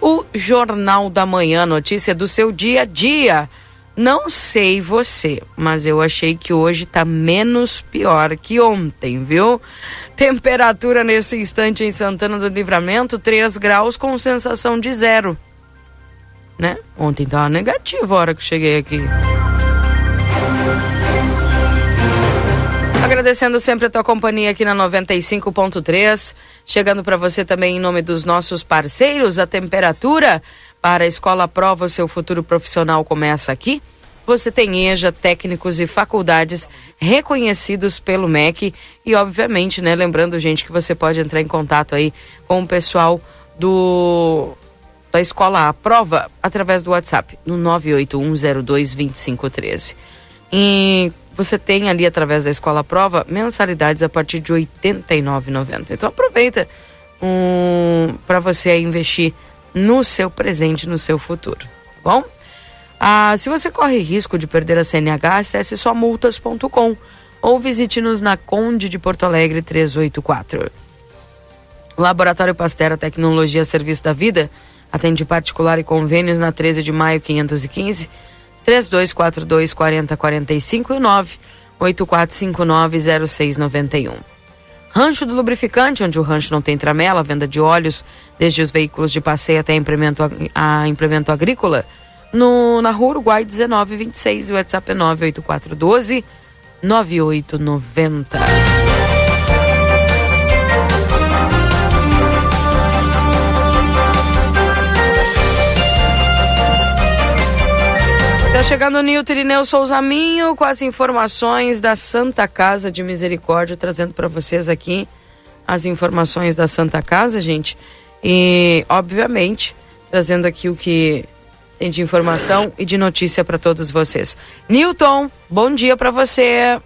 o Jornal da Manhã, notícia do seu dia a dia. Não sei você, mas eu achei que hoje tá menos pior que ontem, viu? Temperatura nesse instante em Santana do Livramento, 3 graus com sensação de zero. Né? Ontem tava negativo a hora que cheguei aqui. Agradecendo sempre a tua companhia aqui na 95.3. Chegando para você também em nome dos nossos parceiros, a temperatura para a Escola Prova, o seu futuro profissional começa aqui. Você tem EJA, técnicos e faculdades reconhecidos pelo MEC e, obviamente, né, lembrando, gente, que você pode entrar em contato aí com o pessoal do da Escola A Prova através do WhatsApp no 981022513. E você tem ali através da Escola Prova mensalidades a partir de R$ 89,90. Então aproveita um, para você investir no seu presente, no seu futuro, tá bom? Ah, se você corre risco de perder a CNH, acesse somultas.com ou visite-nos na Conde de Porto Alegre 384. Laboratório Pastera Tecnologia Serviço da Vida atende particular e convênios na 13 de maio 515 3242 4045 e 984590691. Rancho do Lubrificante, onde o rancho não tem tramela, venda de óleos, desde os veículos de passeio até implemento, a implemento agrícola, no, na Rua Uruguai 1926 e o WhatsApp é 98412 9890. Tá chegando Nilton Irineu Souza Minho com as informações da Santa Casa de Misericórdia, trazendo para vocês aqui as informações da Santa Casa, gente. E, obviamente, trazendo aqui o que tem de informação e de notícia para todos vocês. Newton, bom dia para você.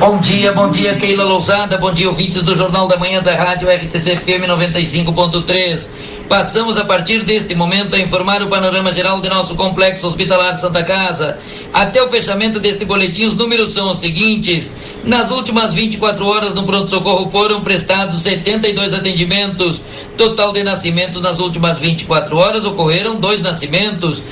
Bom dia, bom dia, Keila Lousada, bom dia, ouvintes do Jornal da Manhã da Rádio RCC FM 95.3. Passamos a partir deste momento a informar o panorama geral de nosso complexo hospitalar Santa Casa. Até o fechamento deste boletim, os números são os seguintes: nas últimas 24 horas no pronto-socorro foram prestados 72 atendimentos. Total de nascimentos nas últimas 24 horas ocorreram dois nascimentos.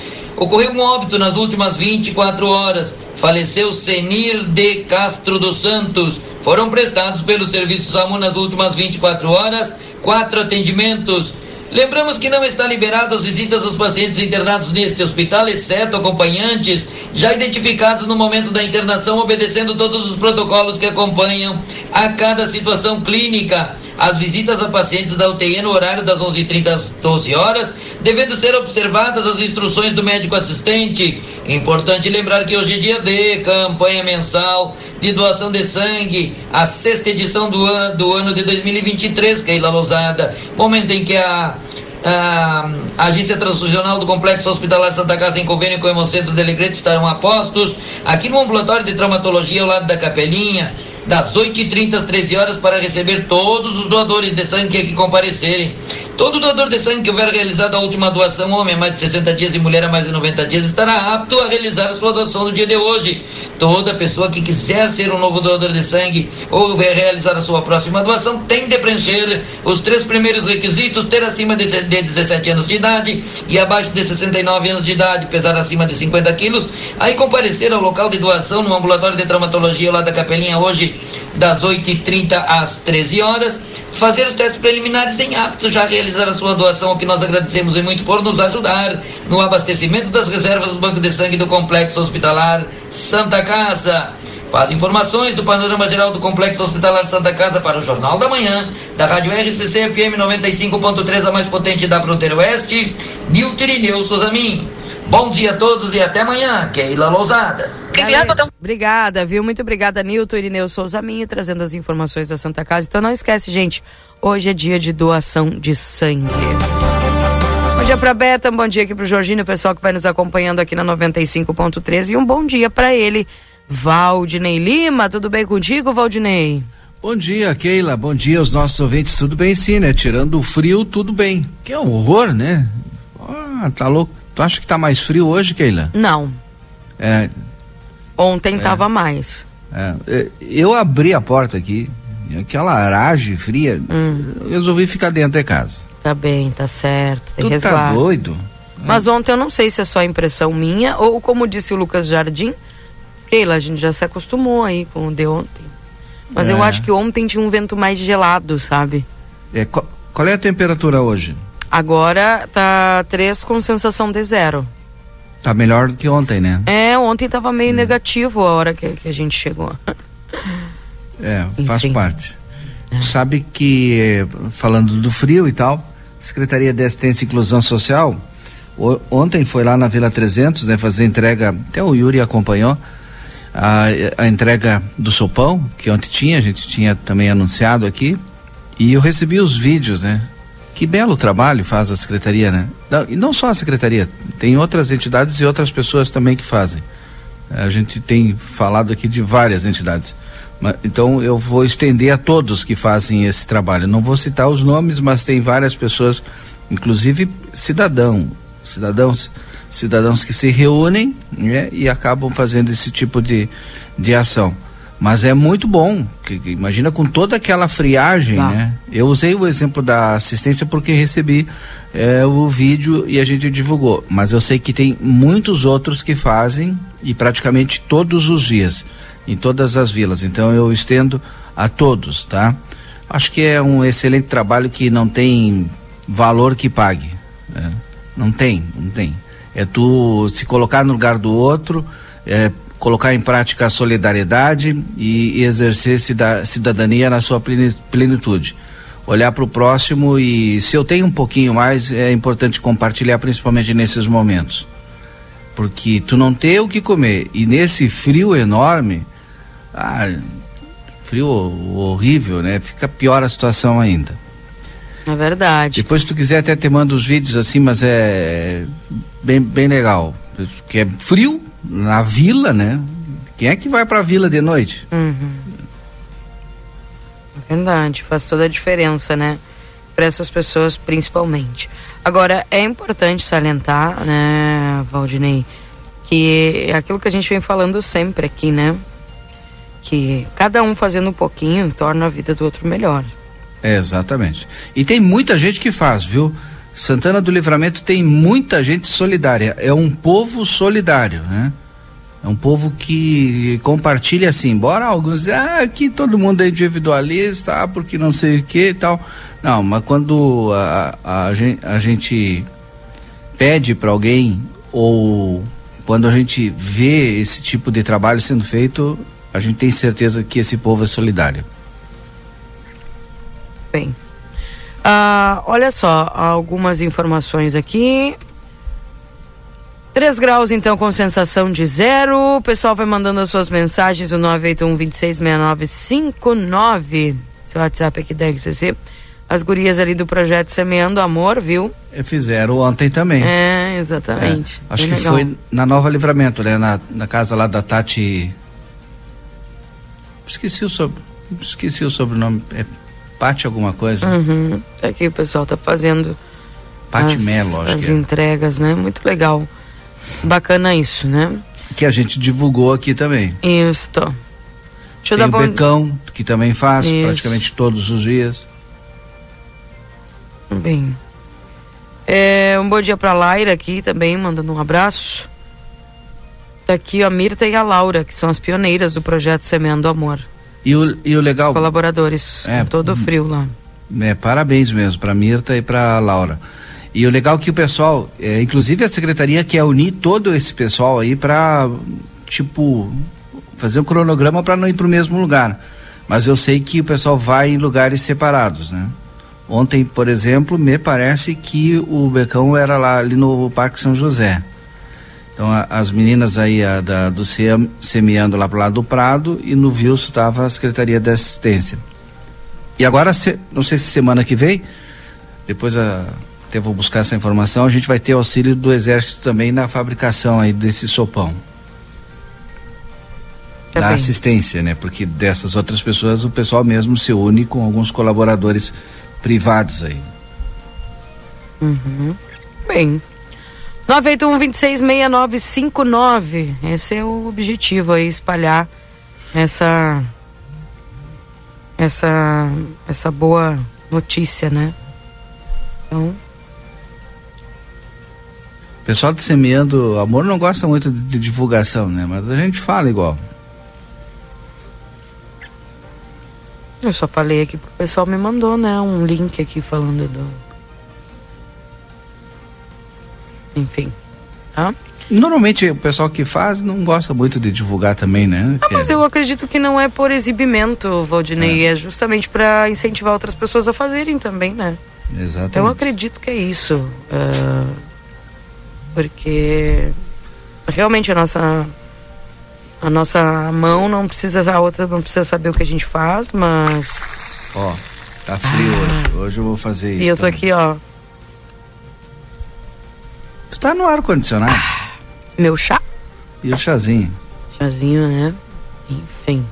Ocorreu um óbito nas últimas 24 horas. Faleceu Senir de Castro dos Santos. Foram prestados pelo Serviço SAMU nas últimas 24 horas quatro atendimentos. Lembramos que não está liberado as visitas dos pacientes internados neste hospital, exceto acompanhantes já identificados no momento da internação, obedecendo todos os protocolos que acompanham a cada situação clínica. As visitas a pacientes da UTI no horário das 11h30 às 12 horas, devendo ser observadas as instruções do médico assistente. Importante lembrar que hoje é dia D, campanha mensal de doação de sangue, a sexta edição do ano, do ano de 2023, Keila Lousada. Momento em que a a, agência transfusional do Complexo Hospitalar Santa Casa em convênio com o Hemocentro de Alegrete estarão a postos aqui no ambulatório de traumatologia ao lado da capelinha das 8h30 às 13 horas para receber todos os doadores de sangue que aqui comparecerem. Todo doador de sangue que houver realizado a última doação, homem mais de 60 dias e mulher a mais de 90 dias, estará apto a realizar a sua doação no dia de hoje. Toda pessoa que quiser ser um novo doador de sangue ou realizar a sua próxima doação tem de preencher os três primeiros requisitos: ter acima de 17 anos de idade e abaixo de 69 anos de idade, pesar acima de 50 quilos, aí comparecer ao local de doação no ambulatório de traumatologia lá da Capelinha hoje das 8h30 às 13 horas, fazer os testes preliminares em apto já realizar a sua doação, que nós agradecemos e muito por nos ajudar no abastecimento das reservas do Banco de Sangue do Complexo Hospitalar Santa Casa. Faz informações do panorama geral do Complexo Hospitalar Santa Casa para o Jornal da Manhã, da Rádio RCC FM 95.3, a mais potente da fronteira oeste, Nilton Irineu Souzamin. Bom dia a todos e até amanhã, Keila Lousada. Obrigada, viu? Muito obrigada, Nilton Irineu Souza Minho, trazendo as informações da Santa Casa. Então não esquece, gente, hoje é dia de doação de sangue. dia para Beta, um bom dia aqui pro Jorginho, o pessoal que vai nos acompanhando aqui na 95.3 e um bom dia para ele, Valdinei Lima. Tudo bem contigo, Valdinei? Bom dia, Keila. Bom dia aos nossos ouvintes. Tudo bem, sim, né? Tirando o frio, tudo bem. Que é um horror, né? Ah, tá louco. Tu acha que tá mais frio hoje, Keila? Não. É. Ontem é. tava mais. É. é eu abri a porta aqui, aquela aragem fria, hum. resolvi ficar dentro de casa. Tá bem, tá certo. Tem tu resguardo. tá doido? Mas ontem eu não sei se é só impressão minha ou como disse o Lucas Jardim, Keila, a gente já se acostumou aí com o de ontem. Mas é. eu acho que ontem tinha um vento mais gelado, sabe? É, qual, qual é a temperatura hoje? Agora tá 3 com sensação de zero. Tá melhor do que ontem, né? É, ontem tava meio hum. negativo a hora que, que a gente chegou. É, Enfim. faz parte. É. Sabe que, falando do frio e tal, Secretaria de Assistência e Inclusão Social, o, ontem foi lá na Vila 300, né, fazer entrega, até o Yuri acompanhou, a, a entrega do sopão, que ontem tinha, a gente tinha também anunciado aqui, e eu recebi os vídeos, né? Que belo trabalho faz a secretaria, né? E não só a secretaria, tem outras entidades e outras pessoas também que fazem. A gente tem falado aqui de várias entidades. Então eu vou estender a todos que fazem esse trabalho. Não vou citar os nomes, mas tem várias pessoas, inclusive cidadão, cidadãos, cidadãos que se reúnem né, e acabam fazendo esse tipo de, de ação. Mas é muito bom, que, que, imagina com toda aquela friagem, tá. né? Eu usei o exemplo da assistência porque recebi é, o vídeo e a gente divulgou. Mas eu sei que tem muitos outros que fazem e praticamente todos os dias em todas as vilas. Então eu estendo a todos, tá? Acho que é um excelente trabalho que não tem valor que pague. Né? Não tem, não tem. É tu se colocar no lugar do outro, é, colocar em prática a solidariedade e, e exercer cidadania na sua plenitude. Olhar para o próximo e se eu tenho um pouquinho mais, é importante compartilhar, principalmente nesses momentos. Porque tu não tem o que comer e nesse frio enorme, ah, frio horrível, né? Fica pior a situação ainda. É verdade. Depois, se tu quiser, até te mando os vídeos assim, mas é bem, bem legal. Que é frio na vila, né? Quem é que vai pra vila de noite? Uhum. É verdade, faz toda a diferença, né? Para essas pessoas, principalmente. Agora, é importante salientar, né, Valdinei, que é aquilo que a gente vem falando sempre aqui, né? que cada um fazendo um pouquinho torna a vida do outro melhor. É, exatamente. E tem muita gente que faz, viu? Santana do Livramento tem muita gente solidária. É um povo solidário, né? É um povo que compartilha assim, embora alguns dizem, ah, aqui todo mundo é individualista, ah, porque não sei o que e tal. Não, mas quando a, a, a, gente, pede para alguém ou quando a gente vê esse tipo de trabalho sendo feito, a gente tem certeza que esse povo é solidário. Bem, ah, olha só, algumas informações aqui. 3 graus, então, com sensação de zero. O pessoal vai mandando as suas mensagens, o 981 266959. Seu WhatsApp aqui da RCC. As gurias ali do projeto Semeando Amor, viu? Fizeram ontem também. É, exatamente. É, acho Bem que legal. foi na Nova Livramento, né? Na, na casa lá da Tati Esqueci o, sobre, esqueci o sobrenome. É Pati alguma coisa? Uhum. É que o pessoal tá fazendo. Pati Melo, acho As que é. entregas, né? Muito legal. Bacana isso, né? Que a gente divulgou aqui também. Isso. Deixa Tem eu dar o bom... Becão, que também faz isso. praticamente todos os dias. Bem. É, um bom dia para Laira aqui também, mandando um abraço. Tá aqui a Mirta e a Laura, que são as pioneiras do projeto Semeando Amor. E o, e o legal. Os colaboradores, é, todo o frio lá. É, parabéns mesmo para Mirta e para Laura. E o legal é que o pessoal, é, inclusive a secretaria quer unir todo esse pessoal aí para tipo fazer um cronograma para não ir para o mesmo lugar. Mas eu sei que o pessoal vai em lugares separados, né? Ontem, por exemplo, me parece que o Becão era lá ali no Parque São José. Então a, as meninas aí a, da, do CEAM semeando lá pro lado do Prado e no Vilso estava a Secretaria de Assistência. E agora, se, não sei se semana que vem, depois a, até vou buscar essa informação, a gente vai ter auxílio do Exército também na fabricação aí desse sopão. Tá da bem. assistência, né? Porque dessas outras pessoas o pessoal mesmo se une com alguns colaboradores privados aí. Uhum. Bem. 981-266959. Esse é o objetivo aí, espalhar essa essa essa boa notícia, né? Então, o pessoal de Semeando Amor não gosta muito de, de, divulgação, né? Mas a gente fala igual. Eu só falei aqui porque o pessoal me mandou, né? Um link aqui falando do. Enfim. Tá? Normalmente o pessoal que faz não gosta muito de divulgar também, né? Ah, mas eu acredito que não é por exibimento, Valdinei, é, é justamente para incentivar outras pessoas a fazerem também, né? Exatamente. Eu acredito que é isso. Uh, porque realmente a nossa a nossa mão não precisa a outra não precisa saber o que a gente faz, mas ó, tá frio ah, hoje. Hoje eu vou fazer isso. E eu tô também. aqui, ó. Tu tá no ar condicionado? Meu chá? E o chazinho? Chazinho, né? Enfim.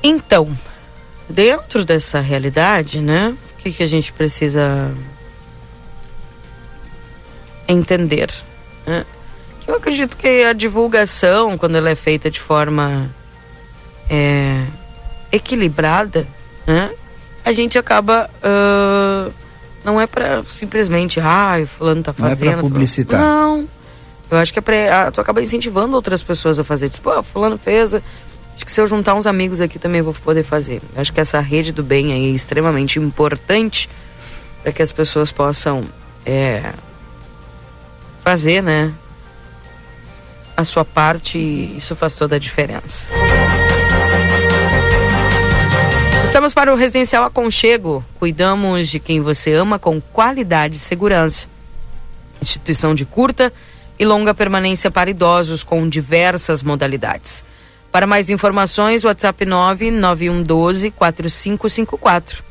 Então, dentro dessa realidade, né? O que, que a gente precisa entender? Né? Eu acredito que a divulgação, quando ela é feita de forma é, equilibrada, né? A gente acaba uh, não é para simplesmente, ah, fulano tá fazendo. Não é pra publicitar. Não. Eu acho que é pra, tu acaba incentivando outras pessoas a fazer. Tipo, pô, fulano fez, Acho que se eu juntar uns amigos aqui também vou poder fazer. Acho que essa rede do bem aí é extremamente importante para que as pessoas possam é, fazer, né? A sua parte e isso faz toda a diferença. Estamos para o Residencial Aconchego. Cuidamos de quem você ama com qualidade e segurança. Instituição de curta e longa permanência para idosos com diversas modalidades. Para mais informações, WhatsApp 99112 4554.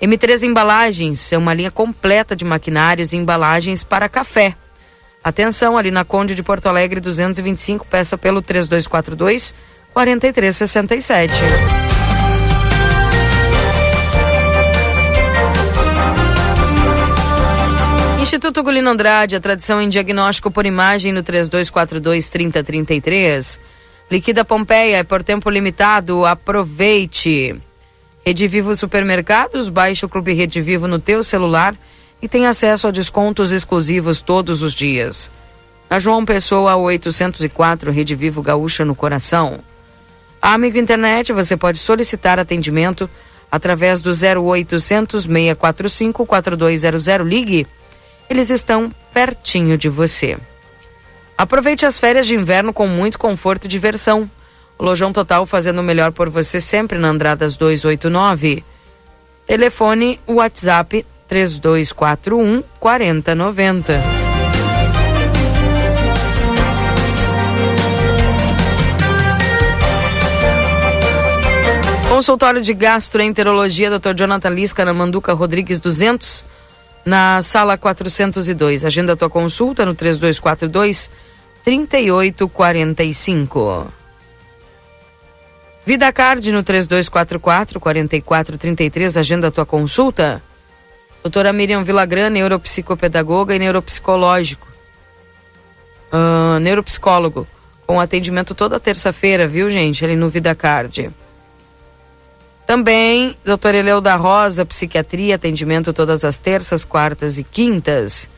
M3 Embalagens é uma linha completa de maquinários e embalagens para café. Atenção, ali na Conde de Porto Alegre 225, peça pelo 3242 4367. Instituto Gulino Andrade, a tradição em diagnóstico por imagem no 3242 3033. Liquida Pompeia é por tempo limitado, aproveite. Rede Vivo Supermercados, baixe o Clube Rede Vivo no teu celular e tem acesso a descontos exclusivos todos os dias. A João Pessoa 804, Rede Vivo Gaúcha no coração. A Amigo Internet, você pode solicitar atendimento através do 0800 645 4200. Ligue, eles estão pertinho de você. Aproveite as férias de inverno com muito conforto e diversão. Lojão Total fazendo o melhor por você sempre na Andradas 289. Telefone WhatsApp 3241 4090. Consultório de Gastroenterologia, Dr. Jonathan Lisca, na Manduca Rodrigues 200 na sala 402. Agenda tua consulta no 3242 3845. Vida Card no 3244 4433. Agenda tua consulta. Doutora Miriam Vilagran, neuropsicopedagoga e neuropsicológico. Uh, neuropsicólogo. Com atendimento toda terça-feira, viu, gente? Ali no Vida Card. Também, doutor Eleu da Rosa, psiquiatria, atendimento todas as terças, quartas e quintas.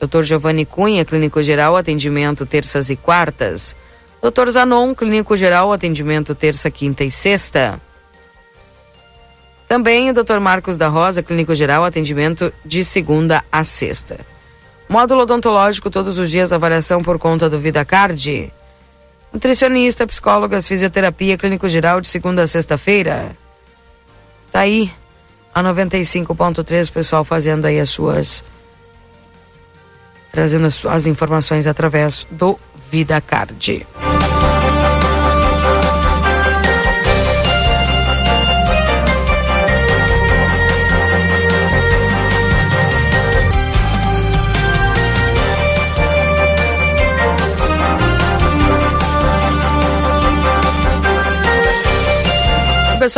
Doutor Giovanni Cunha, clínico geral, atendimento terças e quartas. Doutor Zanon, clínico geral, atendimento terça, quinta e sexta. Também o Dr. Marcos da Rosa, clínico geral, atendimento de segunda a sexta. Módulo odontológico todos os dias, avaliação por conta do VidaCard. Nutricionista, psicólogas, fisioterapia, clínico geral de segunda a sexta-feira. Tá aí a 95.3, pessoal fazendo aí as suas trazendo as, as informações através do Vida Card.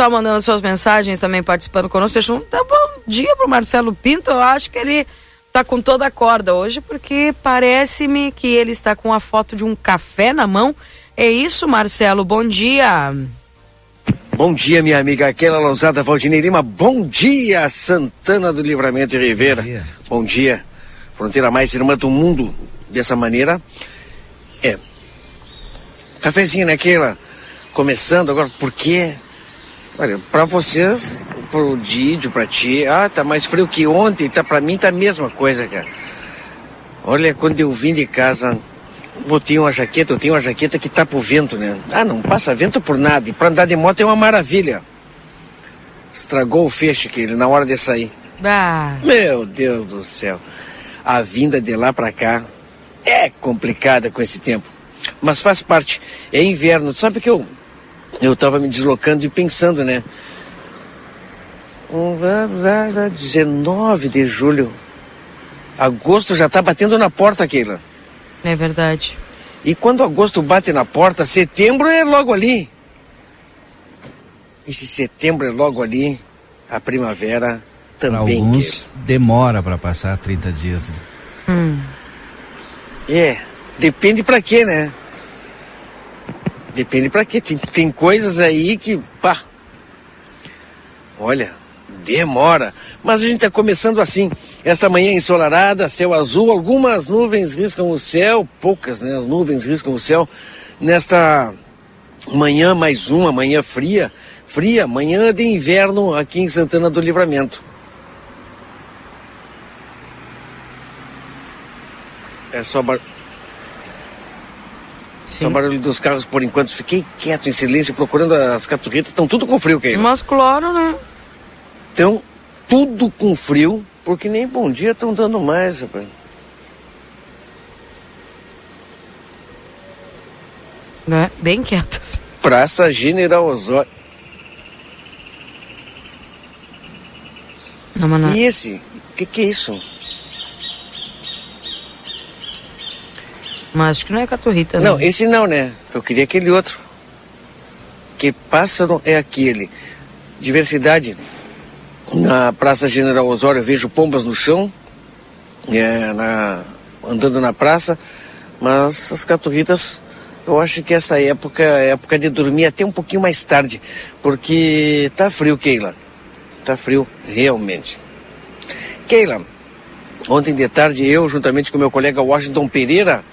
Pessoal mandando suas mensagens também participando conosco. Deixa um tá bom dia pro Marcelo Pinto. Eu acho que ele tá com toda a corda hoje, porque parece-me que ele está com a foto de um café na mão. É isso, Marcelo? Bom dia. Bom dia, minha amiga Aquela Lousada Valdinei Lima. Bom dia, Santana do Livramento e Rivera. Bom dia. Bom dia. Fronteira mais irmã do mundo. Dessa maneira, é. Cafezinho naquela. Né, Começando agora, por quê? Olha, para vocês, pro Didio, para ti, ah, tá mais frio que ontem, tá para mim tá a mesma coisa, cara. Olha, quando eu vim de casa, botei uma jaqueta, eu tenho uma jaqueta que tá pro vento, né? Ah, não passa vento por nada, e pra andar de moto é uma maravilha. Estragou o feixe que ele na hora de sair. Ah. Meu Deus do céu. A vinda de lá para cá é complicada com esse tempo. Mas faz parte. É inverno. Sabe que eu eu estava me deslocando e pensando, né? 19 de julho. Agosto já está batendo na porta, Keila. É verdade. E quando agosto bate na porta, setembro é logo ali. E se setembro é logo ali, a primavera também. Pra alguns demora para passar 30 dias. Né? Hum. É, depende para quê, né? Depende para quê. Tem, tem coisas aí que, pá, olha, demora. Mas a gente está começando assim. Essa manhã ensolarada, céu azul, algumas nuvens riscam o céu, poucas, né? As nuvens riscam o céu. Nesta manhã mais uma, manhã fria, fria, manhã de inverno aqui em Santana do Livramento. É só bar... Só barulho dos carros por enquanto. Fiquei quieto em silêncio procurando as caturritas. Estão tudo com frio, Keila. Mas claro, né? Estão tudo com frio, porque nem bom dia estão dando mais, rapaz. Né? Bem quietas. Praça General Osório. Não, não. E esse? O que, que é isso? Mas acho que não é caturrita, não. Não, esse não, né? Eu queria aquele outro. Que pássaro é aquele? Diversidade. Na Praça General Osório eu vejo pombas no chão, é, na, andando na praça, mas as caturritas, eu acho que essa época é época de dormir até um pouquinho mais tarde, porque tá frio, Keila. Tá frio, realmente. Keila, ontem de tarde eu, juntamente com meu colega Washington Pereira,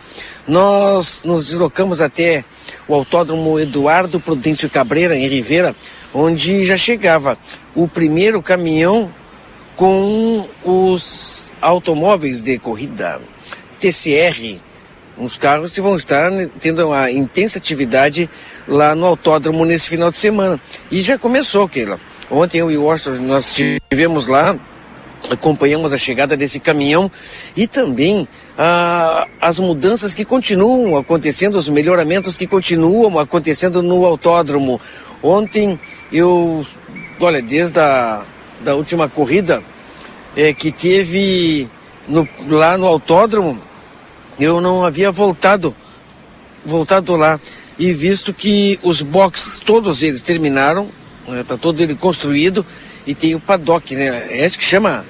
nós nos deslocamos até o Autódromo Eduardo Prudêncio Cabreira, em Ribeira, onde já chegava o primeiro caminhão com os automóveis de corrida TCR, uns carros que vão estar tendo uma intensa atividade lá no autódromo nesse final de semana. E já começou, Keila. Ontem eu e o Washington, nós estivemos lá, acompanhamos a chegada desse caminhão e também ah, as mudanças que continuam acontecendo, os melhoramentos que continuam acontecendo no autódromo. Ontem eu, olha, desde a da última corrida é, que teve no, lá no autódromo, eu não havia voltado, voltado lá e visto que os boxes, todos eles terminaram, está né, todo ele construído e tem o paddock, né? É isso que chama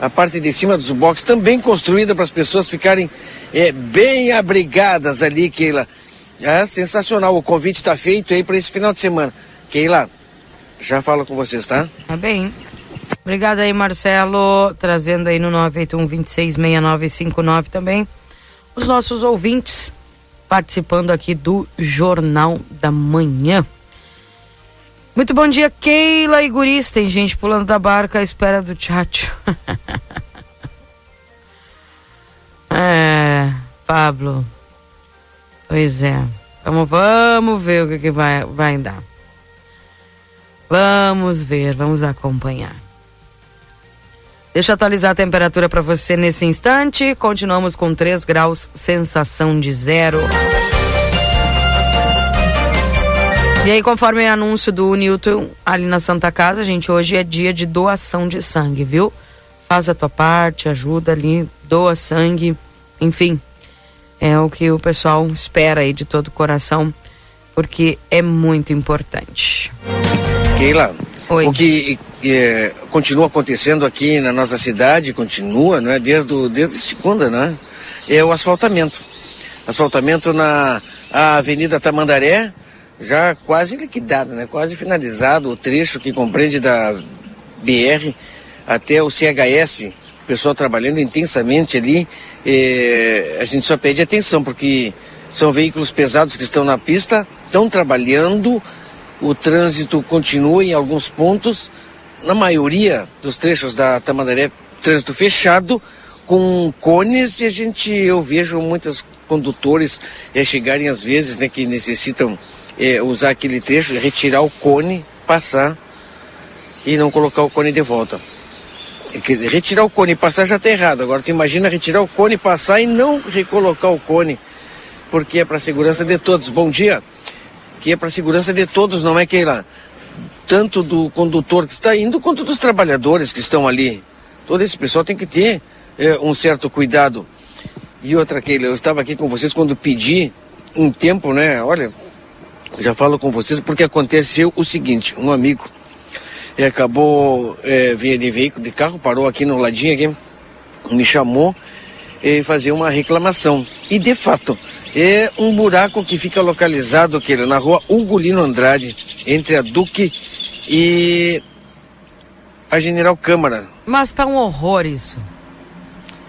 a parte de cima dos boxes, também construída para as pessoas ficarem é, bem abrigadas ali, Keila. É sensacional, o convite está feito aí para esse final de semana. Keila, já falo com vocês, tá? Tá bem. Obrigada aí, Marcelo, trazendo aí no 981 266959 também os nossos ouvintes participando aqui do Jornal da Manhã. Muito bom dia, Keila e Guris. Tem gente pulando da barca à espera do tchatcho. é, Pablo. Pois é. Vamos, vamos ver o que, que vai, vai dar. Vamos ver, vamos acompanhar. Deixa eu atualizar a temperatura para você nesse instante. Continuamos com 3 graus, sensação de zero. E aí, conforme o anúncio do Newton ali na Santa Casa, gente, hoje é dia de doação de sangue, viu? Faz a tua parte, ajuda ali, doa sangue, enfim. É o que o pessoal espera aí de todo o coração, porque é muito importante. Keila, Oi. o que é, continua acontecendo aqui na nossa cidade, continua, né, desde, o, desde segunda, né, é o asfaltamento. Asfaltamento na Avenida Tamandaré, já quase liquidado, né, quase finalizado o trecho que compreende da BR até o CHS, o pessoal trabalhando intensamente ali, a gente só pede atenção, porque são veículos pesados que estão na pista, estão trabalhando, o trânsito continua em alguns pontos, na maioria dos trechos da Tamandaré, trânsito fechado, com cones, e a gente, eu vejo muitos condutores é, chegarem às vezes, né, que necessitam é, usar aquele trecho, retirar o cone, passar e não colocar o cone de volta. Retirar o cone e passar já está errado. Agora tu imagina retirar o cone, passar e não recolocar o cone, porque é para a segurança de todos. Bom dia. Que é para a segurança de todos, não é que lá tanto do condutor que está indo quanto dos trabalhadores que estão ali. Todo esse pessoal tem que ter é, um certo cuidado. E outra, Keila, eu estava aqui com vocês quando pedi um tempo, né? Olha, já falo com vocês porque aconteceu o seguinte: um amigo e acabou é, via de veículo de carro, parou aqui no ladinho aqui, me chamou e fazer uma reclamação. E de fato, é um buraco que fica localizado aqui, na rua Ugolino Andrade, entre a Duque e a General Câmara. Mas tá um horror isso.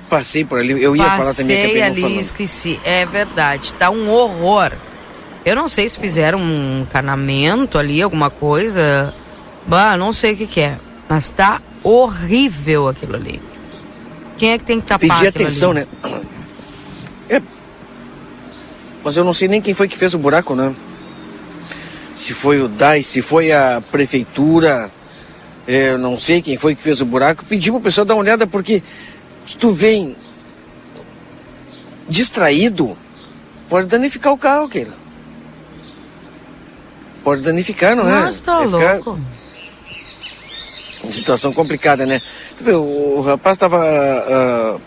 Passei por ali, eu ia Passei falar também. Passei ali, falando. esqueci. É verdade, tá um horror. Eu não sei se fizeram um encanamento ali, alguma coisa. Bah, não sei o que, que é. Mas tá horrível aquilo ali. Quem é que tem que tapar Pedir atenção, ali? né? É. Mas eu não sei nem quem foi que fez o buraco, né? Se foi o DAI, se foi a prefeitura, é, eu não sei quem foi que fez o buraco. Pedi pro pessoal dar uma olhada, porque se tu vem distraído, pode danificar o carro, Keila. Pode danificar, não é? Nossa, tá é louco. Ficar situação complicada, né? Tu vê, o, o rapaz estava uh,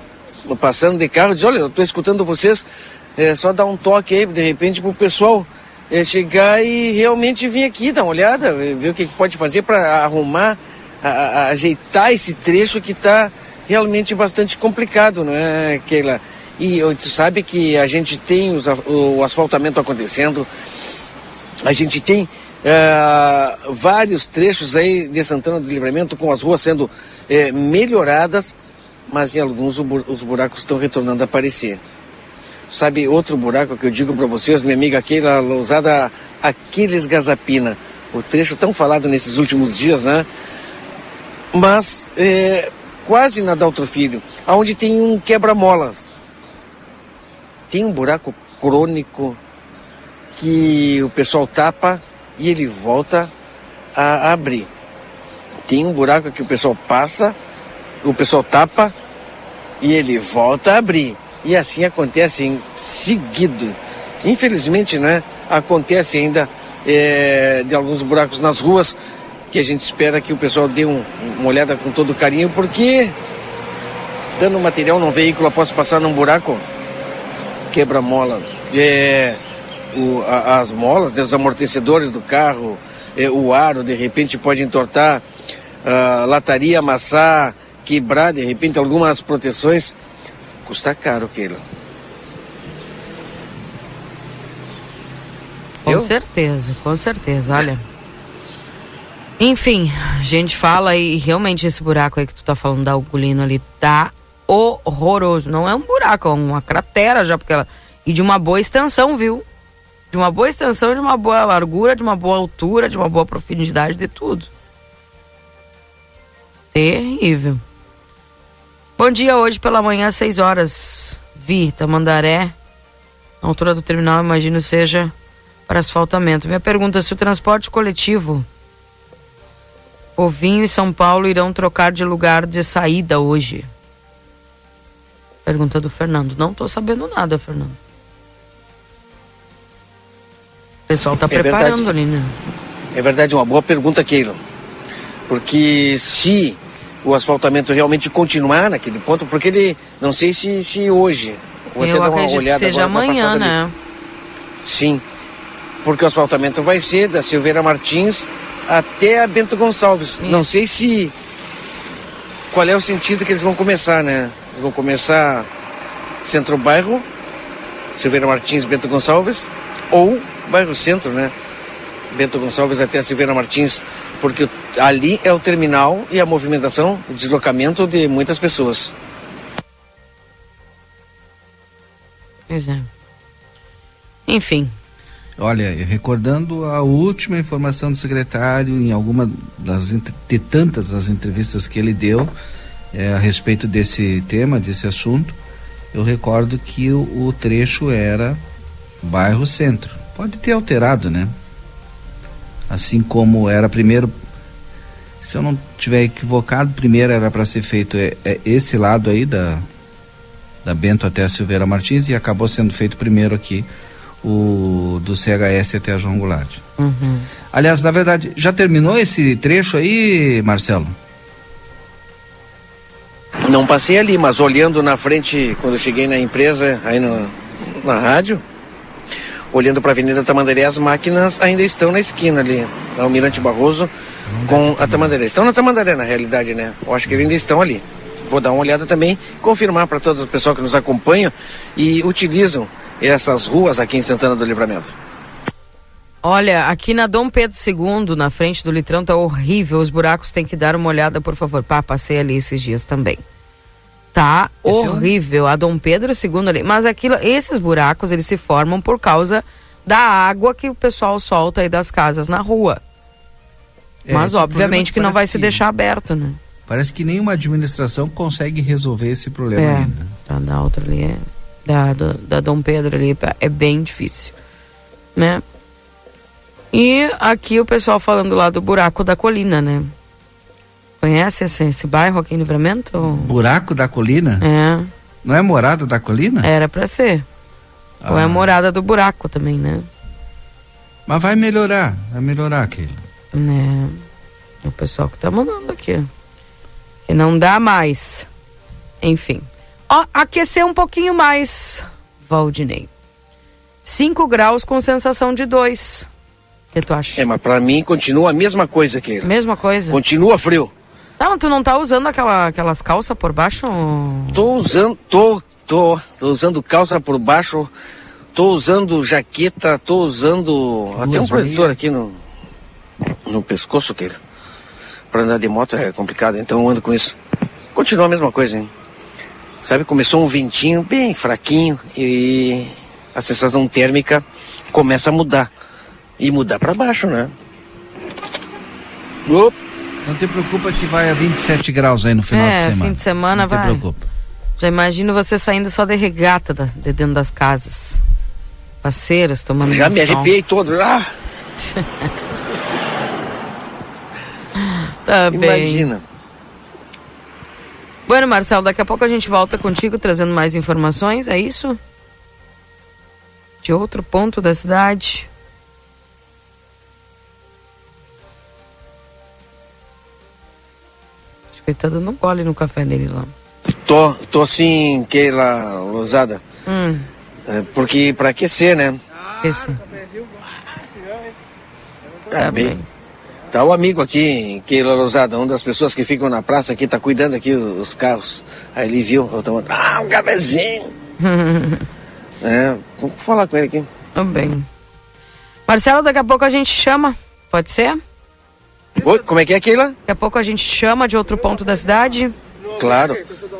ah, passando de carro, diz, olha, eu estou escutando vocês, é só dar um toque aí, de repente, pro pessoal é, chegar e realmente vir aqui, dar uma olhada, ver o que pode fazer para arrumar, a, a, ajeitar esse trecho que está realmente bastante complicado, não é, Keila? E tu sabe que a gente tem os, o asfaltamento acontecendo, a gente tem uh, vários trechos aí de Santana do Livramento com as ruas sendo uh, melhoradas, mas em alguns os buracos estão retornando a aparecer. Sabe outro buraco que eu digo para vocês, minha amiga Keila Lousada, Aquiles Gazapina. O trecho tão falado nesses últimos dias, né? Mas é, quase na Daltro Filho, aonde tem um quebra-molas. Tem um buraco crônico que o pessoal tapa e ele volta a abrir. Tem um buraco que o pessoal passa, o pessoal tapa e ele volta a abrir. E assim acontece em seguido. Infelizmente, né? Acontece ainda é, de alguns buracos nas ruas que a gente espera que o pessoal dê um, uma olhada com todo carinho, porque dando material num veículo após passar num buraco, quebra mola. É, o, a, as molas, né, os amortecedores do carro, é, o aro, de repente pode entortar, a lataria amassar, quebrar, de repente algumas proteções, custa caro, Keila. Com Eu? certeza, com certeza, olha. Enfim, a gente fala e realmente esse buraco aí que tu tá falando da Algolino ali tá horroroso. Não é um buraco, é uma cratera já, porque ela. E de uma boa extensão, viu? De uma boa extensão, de uma boa largura, de uma boa altura, de uma boa profundidade, de tudo. Terrível. Bom dia, hoje pela manhã, 6 horas. Vi, Tamandaré. A altura do terminal, imagino, seja para asfaltamento. Minha pergunta: se o transporte coletivo, Ovinho e São Paulo irão trocar de lugar de saída hoje? Pergunta do Fernando. Não estou sabendo nada, Fernando. Pessoal está é preparando verdade. ali, né? É verdade, uma boa pergunta, Keilo. Porque se o asfaltamento realmente continuar naquele ponto, porque ele, não sei se, se hoje, vou Eu até dar uma olhada que seja amanhã, né? Ali. Sim, porque o asfaltamento vai ser da Silveira Martins até a Bento Gonçalves. Isso. Não sei se qual é o sentido que eles vão começar, né? Eles vão começar Centro Bairro, Silveira Martins, Bento Gonçalves, ou Bairro Centro, né? Bento Gonçalves até Silveira Martins, porque ali é o terminal e a movimentação, o deslocamento de muitas pessoas. Pois é. Enfim. Olha, recordando a última informação do secretário em alguma das de tantas das entrevistas que ele deu é, a respeito desse tema, desse assunto, eu recordo que o, o trecho era bairro centro. Pode ter alterado, né? Assim como era primeiro, se eu não tiver equivocado, primeiro era para ser feito é, é esse lado aí da da Bento até a Silveira Martins e acabou sendo feito primeiro aqui o do CHS até a João Goulart. Uhum. Aliás, na verdade, já terminou esse trecho aí, Marcelo? Não passei ali, mas olhando na frente, quando eu cheguei na empresa, aí no, na rádio, olhando para a Avenida Tamandaré, as máquinas ainda estão na esquina ali, no Almirante Barroso, com a Tamandaré. Estão na Tamandaré, na realidade, né? Eu acho que ainda estão ali. Vou dar uma olhada também, confirmar para todo o pessoal que nos acompanha e utilizam essas ruas aqui em Santana do Livramento? Olha, aqui na Dom Pedro II, na frente do litrão, tá horrível. Os buracos tem que dar uma olhada, por favor. Pá, passei ali esses dias também. Tá Esse horrível. É um... A Dom Pedro II ali. Mas aquilo, esses buracos, eles se formam por causa da água que o pessoal solta aí das casas na rua. É, Mas obviamente que não vai que... se deixar aberto, né? Parece que nenhuma administração consegue resolver esse problema é, ainda. Tá, da outra ali é da, da, da Dom Pedro ali é bem difícil, né? E aqui o pessoal falando lá do buraco da colina, né? Conhece esse, esse bairro aqui em Livramento? Buraco da colina? É. Não é morada da colina? Era para ser. Ah. Ou é ah. morada do buraco também, né? Mas vai melhorar, vai melhorar aquele. Né? O pessoal que tá mandando aqui. Que não dá mais. Enfim. Ó, aquecer um pouquinho mais, Valdinei. 5 graus com sensação de 2. O que tu acha? É, mas pra mim continua a mesma coisa que ele. Mesma coisa? Continua frio. Tá, mas tu não tá usando aquela, aquelas calças por baixo? Tô usando, tô, tô, tô usando calça por baixo, tô usando jaqueta, tô usando Duas até um protetor aqui no, no pescoço, que Pra andar de moto é complicado, então eu ando com isso. Continua a mesma coisa, hein? Sabe, começou um ventinho bem fraquinho e a sensação térmica começa a mudar. E mudar para baixo, né? Opa. Não te preocupa que vai a 27 graus aí no final é, de semana. fim de semana Não vai. Não te preocupa. Já imagino você saindo só de regata da, de dentro das casas. Parceiros, tomando Já me arrepiei todo. Ah! tá Imagina. Bem. Bueno, Marcelo, daqui a pouco a gente volta contigo trazendo mais informações, é isso? De outro ponto da cidade. Dando um gole no café dele lá. Tô, tô assim, Keila Lousada. Hum. É, porque para aquecer, né? Aquecer. Ah, tá bem. Tá o amigo aqui, que Lousada, uma das pessoas que ficam na praça aqui, tá cuidando aqui os carros. Aí ele viu, eu tomando, ah, um cafezinho. é, vou falar com ele aqui. Tudo bem. Marcelo, daqui a pouco a gente chama, pode ser? Oi, como é que é aquilo? Daqui a pouco a gente chama de outro ponto da cidade. Claro.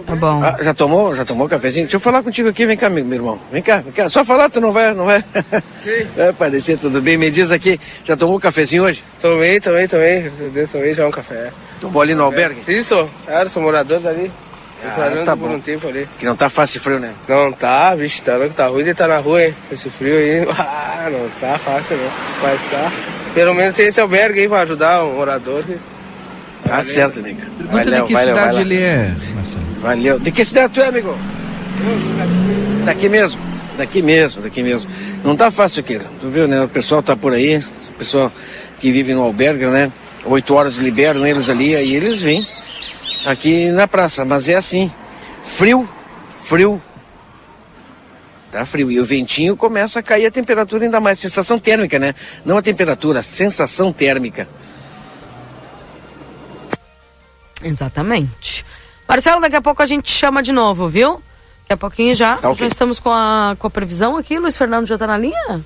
Tá bom. Ah, já tomou? Já tomou cafezinho? Deixa eu falar contigo aqui, vem cá, meu, meu irmão. Vem cá, vem cá. Só falar, tu não vai, não vai. vai aparecer, tudo bem. Me diz aqui, já tomou cafezinho hoje? Tomei, tomei, tomei. Graças a Deus, tomei já um café. Tomou ali no albergue? Isso, era, sou morador dali. Ah, tá por bom. um tempo ali. Que não tá fácil frio, né? Não tá, bicho, tá louco, tá ruim de estar tá na rua, hein? Esse frio aí, ah, não tá fácil, não. Mas tá. Pelo menos tem esse albergue aí pra ajudar o morador. Né? Tá certo, Nica. Pergunta de que valeu, cidade ele é, Marcelo. Valeu. De que cidade tu é, amigo? Daqui mesmo. Daqui mesmo, daqui mesmo. Não tá fácil aqui. Tu viu, né? O pessoal tá por aí, o pessoal que vive no albergue, né? Oito horas liberam eles ali, aí eles vêm aqui na praça. Mas é assim, frio, frio. Tá frio. E o ventinho começa a cair a temperatura ainda mais. Sensação térmica, né? Não a temperatura, a sensação térmica. Exatamente. Marcelo, daqui a pouco a gente chama de novo, viu? Daqui a pouquinho já. Tá okay. Já estamos com a, com a previsão aqui. Luiz Fernando já está na linha?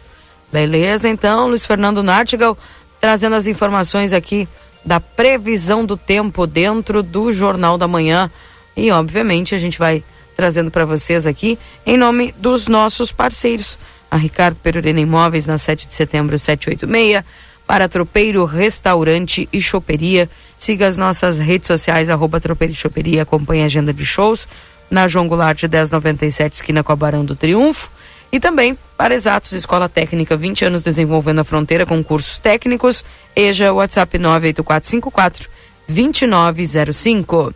Beleza, então, Luiz Fernando Nartigal trazendo as informações aqui da previsão do tempo dentro do Jornal da Manhã. E, obviamente, a gente vai trazendo para vocês aqui em nome dos nossos parceiros. A Ricardo Perurena Imóveis na 7 de setembro 786, para Tropeiro Restaurante e Choperia. Siga as nossas redes sociais, arroba Tropeiro e Choperia, acompanhe a agenda de shows na João Goulart 1097, esquina com a Barão do Triunfo. E também para Exatos, Escola Técnica, 20 anos desenvolvendo a fronteira com cursos técnicos. EJA, WhatsApp 98454 2905.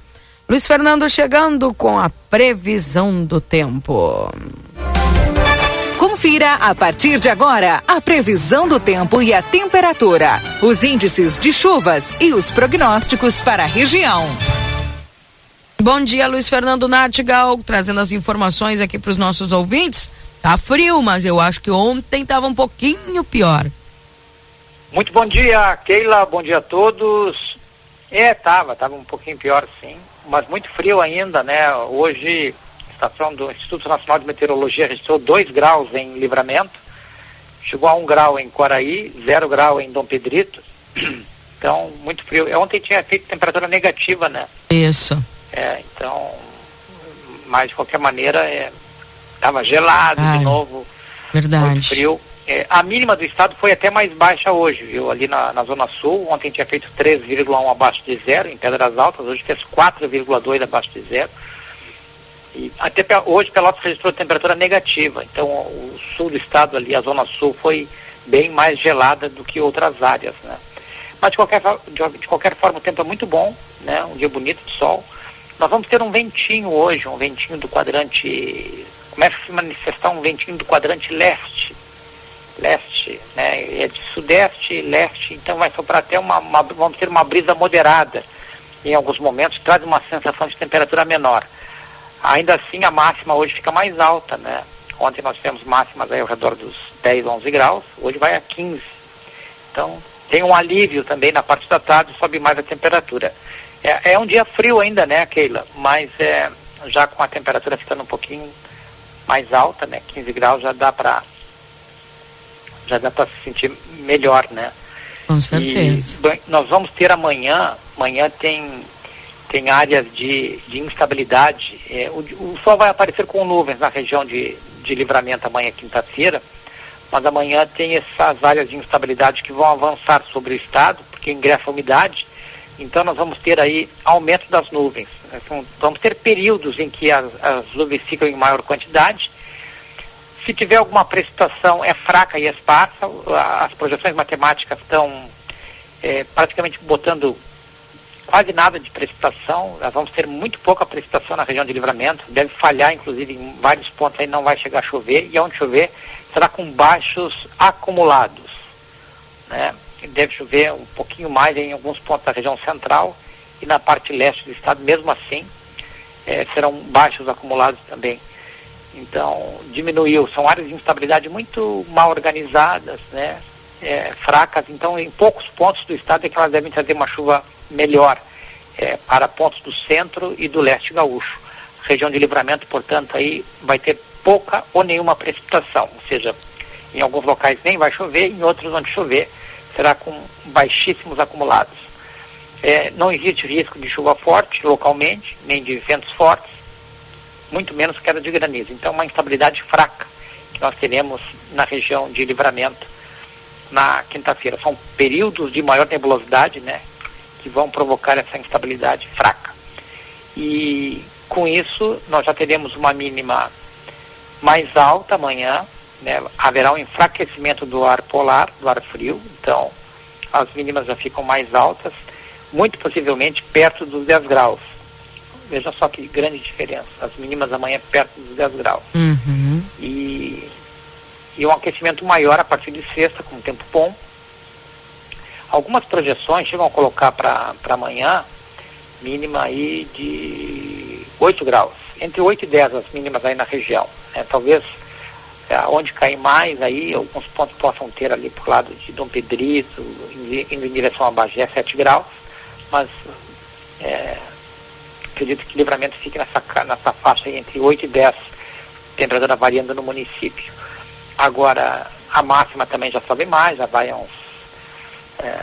Luiz Fernando chegando com a previsão do tempo. Confira a partir de agora a previsão do tempo e a temperatura, os índices de chuvas e os prognósticos para a região. Bom dia, Luiz Fernando Nartigal, trazendo as informações aqui para os nossos ouvintes. Tá frio, mas eu acho que ontem estava um pouquinho pior. Muito bom dia, Keila, bom dia a todos. É, tava, tava um pouquinho pior sim, mas muito frio ainda, né? Hoje, a estação do Instituto Nacional de Meteorologia registrou 2 graus em livramento, chegou a 1 um grau em Quaraí, 0 grau em Dom Pedrito. Então, muito frio. Ontem tinha feito temperatura negativa, né? Isso. É, então, mas de qualquer maneira, é, estava gelado Ai, de novo. Verdade. Muito frio. É, a mínima do estado foi até mais baixa hoje, viu? Ali na, na Zona Sul, ontem tinha feito 3,1 abaixo de zero, em Pedras Altas, hoje fez 4,2 abaixo de zero. E até hoje Pelotas registrou temperatura negativa, então o sul do estado ali, a Zona Sul, foi bem mais gelada do que outras áreas, né? Mas de qualquer, de, de qualquer forma o tempo é muito bom, né? Um dia bonito de sol. Nós vamos ter um ventinho hoje, um ventinho do quadrante começa a se manifestar um ventinho do quadrante leste, leste, né? É de sudeste e leste, então vai soprar até uma, uma, vamos ter uma brisa moderada em alguns momentos, traz uma sensação de temperatura menor. Ainda assim a máxima hoje fica mais alta, né? Ontem nós tivemos máximas aí ao redor dos 10, 11 graus, hoje vai a 15. Então tem um alívio também na parte da tarde, sobe mais a temperatura. É, é um dia frio ainda, né, Keila? Mas é, já com a temperatura ficando um pouquinho mais alta, né? 15 graus já dá para já dá para se sentir melhor, né? Com certeza. E, nós vamos ter amanhã, amanhã tem tem áreas de, de instabilidade. É, o, o, sol vai aparecer com nuvens na região de, de livramento amanhã, quinta-feira, mas amanhã tem essas áreas de instabilidade que vão avançar sobre o estado, porque ingressa umidade. Então nós vamos ter aí aumento das nuvens. Então, vamos ter períodos em que as, as nuvens ficam em maior quantidade. Se tiver alguma precipitação, é fraca e esparsa. As projeções matemáticas estão é, praticamente botando quase nada de precipitação. Nós vamos ter muito pouca precipitação na região de livramento. Deve falhar, inclusive, em vários pontos aí não vai chegar a chover. E onde chover, será com baixos acumulados. Né? Deve chover um pouquinho mais em alguns pontos da região central e na parte leste do estado, mesmo assim, é, serão baixos acumulados também. Então, diminuiu. São áreas de instabilidade muito mal organizadas, né? É, fracas. Então, em poucos pontos do estado é que elas devem trazer uma chuva melhor é, para pontos do centro e do leste gaúcho. região de livramento, portanto, aí vai ter pouca ou nenhuma precipitação. Ou seja, em alguns locais nem vai chover, em outros onde chover será com baixíssimos acumulados. É, não existe risco de chuva forte localmente, nem de ventos fortes, muito menos queda de granizo. Então, uma instabilidade fraca que nós teremos na região de livramento na quinta-feira. São períodos de maior nebulosidade, né, que vão provocar essa instabilidade fraca. E com isso, nós já teremos uma mínima mais alta amanhã, né, haverá um enfraquecimento do ar polar, do ar frio, então as mínimas já ficam mais altas muito possivelmente perto dos 10 graus. Veja só que grande diferença. As mínimas amanhã perto dos 10 graus. Uhum. E, e um aquecimento maior a partir de sexta, com tempo bom. Algumas projeções chegam a colocar para amanhã mínima aí de 8 graus. Entre 8 e 10 as mínimas aí na região. Né? Talvez é, onde cair mais aí, alguns pontos possam ter ali por lado de Dom Pedrito, indo em direção a Bagé, 7 graus mas é, acredito que livramento fique nessa, nessa faixa entre 8 e 10, temperatura variando no município. Agora, a máxima também já sobe mais, já vai a uns é,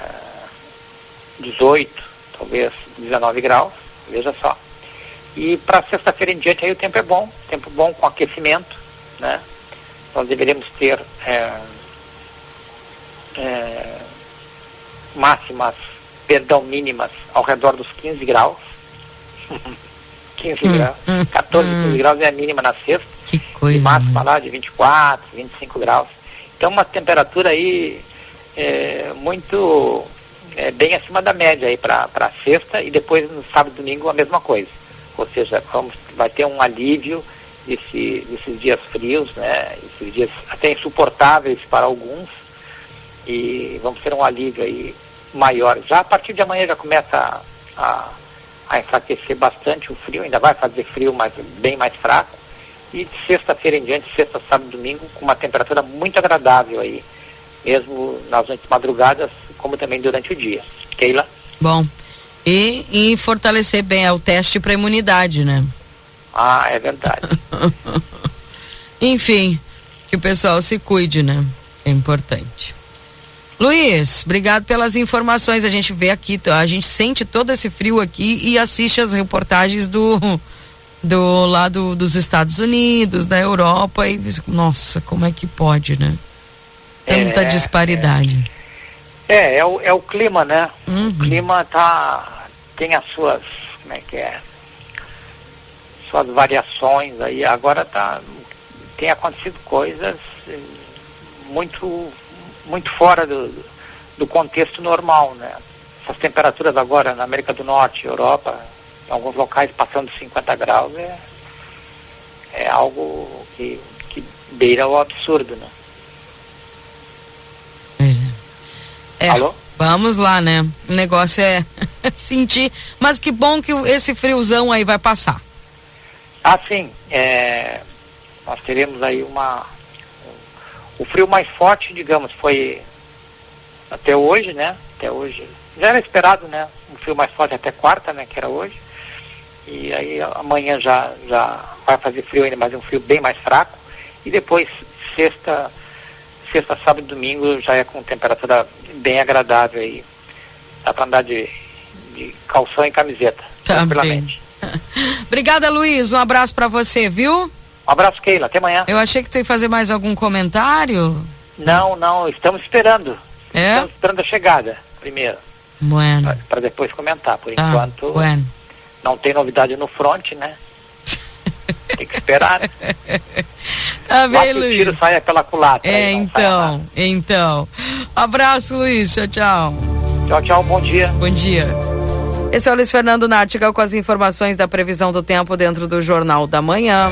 18, talvez 19 graus, veja só. E para sexta-feira em diante aí o tempo é bom, tempo bom com aquecimento, né? Nós deveremos ter é, é, máximas, perdão, mínimas ao redor dos 15 graus. 15 hum, graus, 14, hum, 15 hum. graus é a mínima na sexta. Que coisa. E máxima lá de 24, 25 graus. Então uma temperatura aí é, muito é, bem acima da média aí para sexta e depois no sábado e domingo a mesma coisa. Ou seja, vamos, vai ter um alívio desse, desses dias frios, né? Esses dias até insuportáveis para alguns e vamos ter um alívio aí maior. Já a partir de amanhã já começa a, a, a enfraquecer bastante o frio, ainda vai fazer frio, mas bem mais fraco. E de sexta-feira em diante, sexta, sábado e domingo, com uma temperatura muito agradável aí, mesmo nas noites madrugadas, como também durante o dia. Keila? Bom. E, e fortalecer bem é o teste para imunidade, né? Ah, é verdade. Enfim, que o pessoal se cuide, né? É importante. Luiz, obrigado pelas informações. A gente vê aqui, a gente sente todo esse frio aqui e assiste as reportagens do do lado dos Estados Unidos, da Europa e nossa, como é que pode, né? Tanta é, disparidade. É, é, é, o, é o clima, né? Uhum. O clima tá tem as suas, como é que é? Suas variações aí. Agora tá tem acontecido coisas muito muito fora do, do contexto normal, né? Essas temperaturas agora na América do Norte, Europa, em alguns locais passando 50 graus é, é algo que, que beira o absurdo, né? É, Alô? Vamos lá, né? O negócio é sentir, mas que bom que esse friozão aí vai passar. Ah, sim. É, nós teremos aí uma o frio mais forte, digamos, foi até hoje, né? Até hoje. Já era esperado, né? Um frio mais forte até quarta, né? Que era hoje. E aí amanhã já, já vai fazer frio ainda, mas um frio bem mais fraco. E depois, sexta, sexta, sábado e domingo já é com temperatura bem agradável aí. Dá para andar de, de calção e camiseta. Tá tranquilamente. Obrigada, Luiz. Um abraço para você, viu? Um abraço, Keila. Até amanhã. Eu achei que tu ia fazer mais algum comentário. Não, não. Estamos esperando. É? Estamos esperando a chegada, primeiro. Bueno. Para depois comentar. Por ah, enquanto, bueno. não tem novidade no front, né? tem que esperar. Tá bem, Luiz. o tiro saia pela culatra. É, então, então. Abraço, Luiz. Tchau, tchau. Tchau, tchau. Bom dia. Bom dia. Esse é o Luiz Fernando Nátiga com as informações da previsão do tempo dentro do Jornal da Manhã.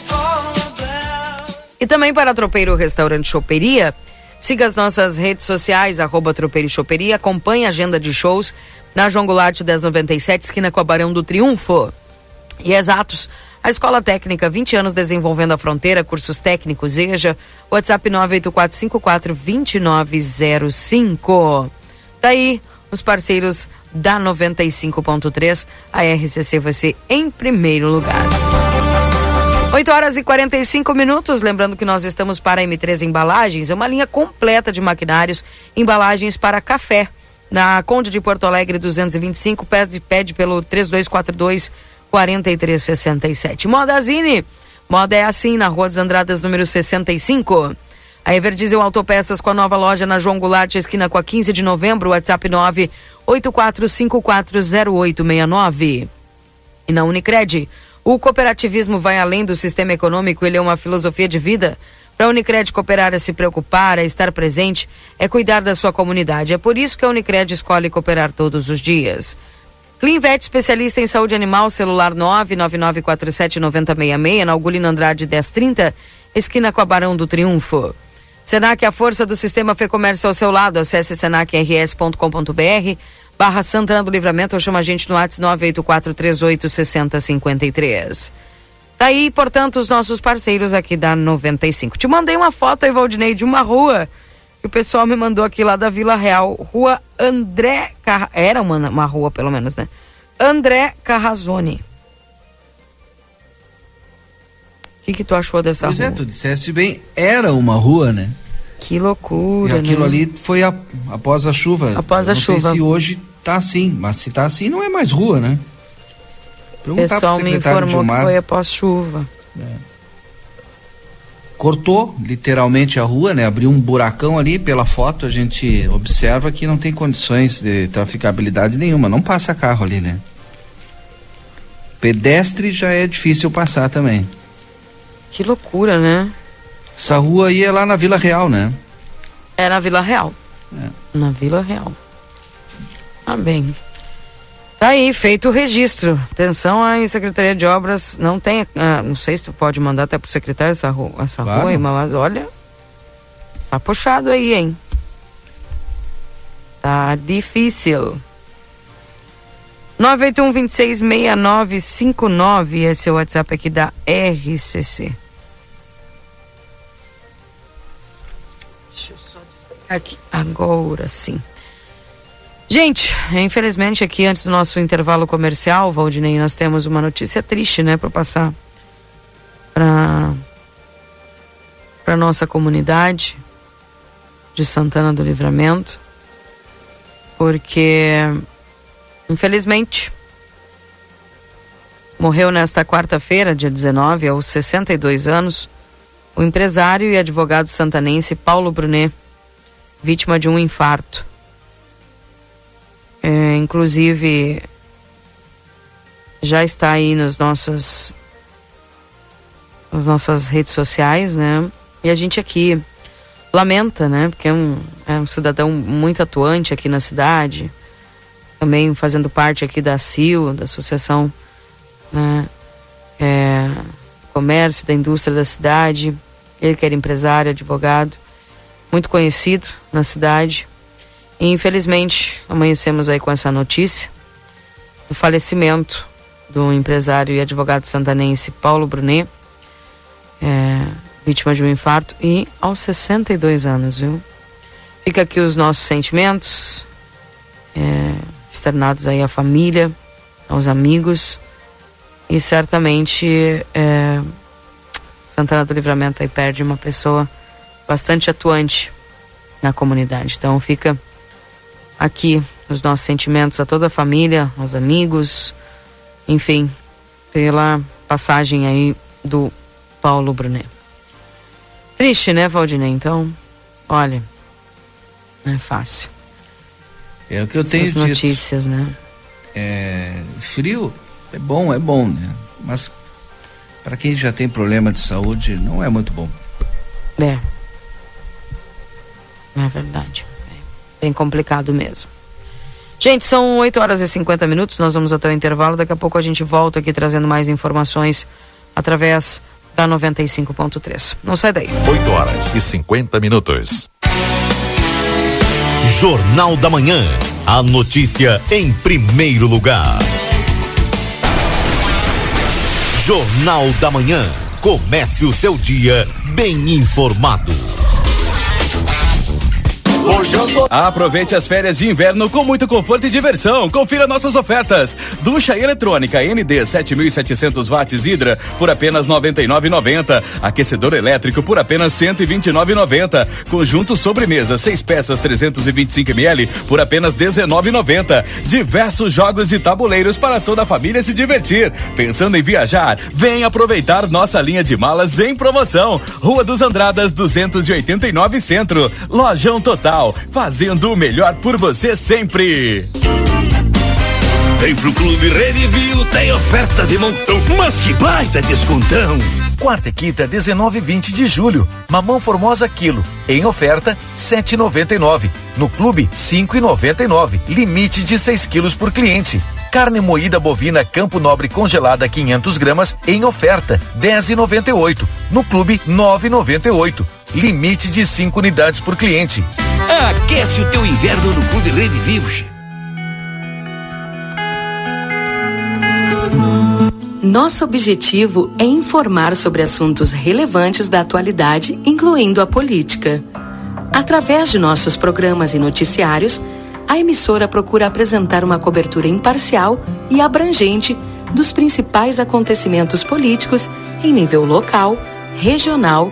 E também para Tropeiro Restaurante Choperia, siga as nossas redes sociais, arroba Tropeiro Choperia, acompanhe a agenda de shows na João Goulart 1097, esquina com a Barão do Triunfo. E exatos, a Escola Técnica, 20 anos desenvolvendo a fronteira, cursos técnicos, EJA, WhatsApp 984542905. Daí, os parceiros da 95.3, a RCC vai ser em primeiro lugar. 8 horas e 45 minutos. Lembrando que nós estamos para a M3 Embalagens, é uma linha completa de maquinários, embalagens para café na Conde de Porto Alegre 225, pede, pede pelo 3242 4367. Moda Zine, moda é assim na Rua dos Andradas número 65. A Everdiesel Autopeças com a nova loja na João Goulart, esquina com a 15 de novembro, WhatsApp 984540869. E na Unicred, o cooperativismo vai além do sistema econômico, ele é uma filosofia de vida. Para a Unicred cooperar é se preocupar, é estar presente, é cuidar da sua comunidade. É por isso que a Unicred escolhe cooperar todos os dias. Clinvet, especialista em saúde animal, celular 999479066, na Algolino Andrade 1030, esquina com a Barão do Triunfo. Senac, a força do sistema Fê Comércio ao seu lado. Acesse senacrs.com.br barra Santana do Livramento ou chama a gente no WhatsApp 984386053. Tá aí, portanto, os nossos parceiros aqui da 95. Te mandei uma foto aí, Valdinei, de uma rua que o pessoal me mandou aqui lá da Vila Real, Rua André Car... era uma, uma rua pelo menos, né? André Carrazone. O que que tu achou dessa pois rua? Pois é, tu disseste bem, era uma rua, né? Que loucura, E aquilo né? ali foi a- após a chuva. Após a chuva. se hoje tá assim, mas se tá assim não é mais rua, né? O Perguntar pro pessoal me informou que Gilmar. foi após chuva. cortou literalmente a rua, né? Abriu um buracão ali, pela foto a gente observa que não tem condições de traficabilidade nenhuma, não passa carro ali, né? Pedestre já é difícil passar também. Que loucura, né? Essa rua aí é lá na Vila Real, né? É na Vila Real. É. Na Vila Real. Bem. Tá aí, feito o registro. Atenção aí, Secretaria de Obras. Não tem. ah, não sei se tu pode mandar até pro secretário essa rua, essa Claro. rua aí, mas olha. Tá puxado aí, hein? Tá difícil. 981 26 6959. Esse é o WhatsApp aqui da RCC. Deixa eu só desligar aqui. Agora sim. Gente, infelizmente aqui antes do nosso intervalo comercial, Valdinei, nós temos uma notícia triste, né, para passar para para nossa comunidade de Santana do Livramento, porque infelizmente morreu nesta quarta-feira, dia 19, aos 62 anos, o empresário e advogado santanense Paulo Brunet, vítima de um infarto. É, inclusive, já está aí nos nossos, nas nossas redes sociais, né? E a gente aqui lamenta, né? Porque é um, é um cidadão muito atuante aqui na cidade, também fazendo parte aqui da CIL, da Associação né? É, Comércio, da Indústria da cidade. Ele que era empresário, advogado, muito conhecido na cidade. E infelizmente amanhecemos aí com essa notícia do falecimento do empresário e advogado santanense Paulo Brunet, é, vítima de um infarto e aos 62 anos, viu? Fica aqui os nossos sentimentos, é, externados aí à família, aos amigos e certamente é, Santana do Livramento aí perde uma pessoa bastante atuante na comunidade. Então fica aqui os nossos sentimentos a toda a família, aos amigos, enfim, pela passagem aí do Paulo Brunet. Triste, né, Valdinei? Então, olha, não é fácil. É o que eu tenho Essas dito. notícias, né? É, frio é bom, é bom, né? Mas para quem já tem problema de saúde, não é muito bom. É. É verdade. Bem complicado mesmo. Gente, são 8 horas e 50 minutos. Nós vamos até o intervalo. Daqui a pouco a gente volta aqui trazendo mais informações através da 95.3. Não sai daí. 8 horas e 50 minutos. Jornal da Manhã. A notícia em primeiro lugar. Jornal da Manhã. Comece o seu dia bem informado. Aproveite as férias de inverno com muito conforto e diversão. Confira nossas ofertas. Ducha eletrônica ND 7700 watts Hidra por apenas 99,90. Aquecedor elétrico por apenas 129,90. Conjunto sobremesa 6 peças 325 ml por apenas 19,90. Diversos jogos e tabuleiros para toda a família se divertir. Pensando em viajar? Vem aproveitar nossa linha de malas em promoção. Rua dos Andradas 289 Centro. Lojão Total, fazendo o melhor por você sempre. Vem pro Clube Redivio, tem oferta de montão, mas que baita descontão! Quarta e quinta, 19 e 20 de julho. Mamão Formosa quilo. Em oferta, 7,99. No clube, 5,99. Limite de 6 quilos por cliente. Carne moída bovina Campo Nobre congelada 500 gramas em oferta 10,98. No clube 9,98. Limite de 5 unidades por cliente. Aquece o teu inverno no Clube Rede Vivos. Nosso objetivo é informar sobre assuntos relevantes da atualidade, incluindo a política. Através de nossos programas e noticiários, a emissora procura apresentar uma cobertura imparcial e abrangente dos principais acontecimentos políticos em nível local, regional,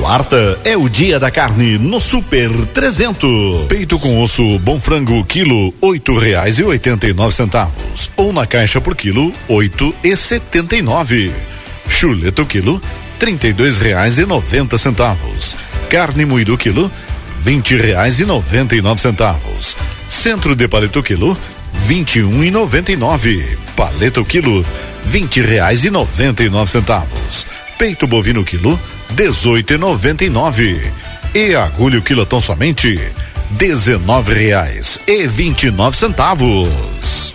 Quarta é o dia da carne no Super 300. Peito com osso bom frango quilo oito reais e oitenta e nove centavos ou na caixa por quilo oito e setenta e nove. Chuleto quilo trinta e dois reais e noventa centavos. Carne moído quilo vinte reais e noventa e nove centavos. Centro de paleta quilo vinte e um e noventa e nove. Paleta quilo vinte reais e noventa e nove centavos. Peito bovino quilo dezoito e noventa e nove. E agulha o quilotão somente dezenove reais e vinte e nove centavos.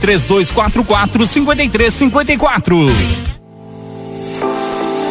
3244 5354.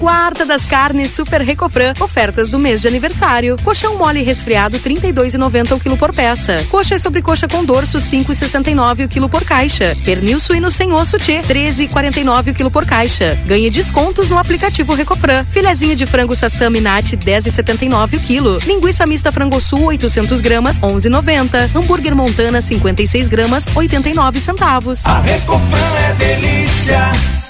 Quarta das carnes Super Recofran. Ofertas do mês de aniversário. Colchão mole resfriado 32,90 o quilo por peça. Coxa e sobrecoxa com dorso 5,69 o quilo por caixa. Pernil suíno sem osso T 13,49 o quilo por caixa. Ganhe descontos no aplicativo Recofran. Filezinho de frango sassami nat 10,79 o quilo. Linguiça mista frango sul 800 gramas 11,90. Hambúrguer montana 56 gramas 89 centavos. A Recofran é delícia.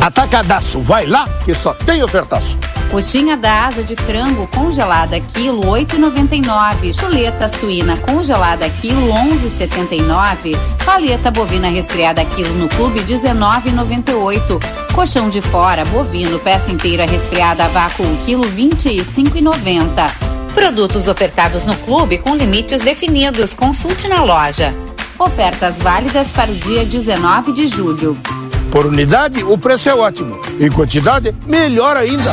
Atacadaço, vai lá que só tem ofertaço. Coxinha da asa de frango congelada quilo 8,99. Chuleta suína congelada quilo 11,79. Paleta bovina resfriada quilo no clube 19,98. Colchão de fora bovino peça inteira resfriada a vácuo quilo 25,90. Produtos ofertados no clube com limites definidos. Consulte na loja. Ofertas válidas para o dia 19 de julho. Por unidade, o preço é ótimo. Em quantidade, melhor ainda.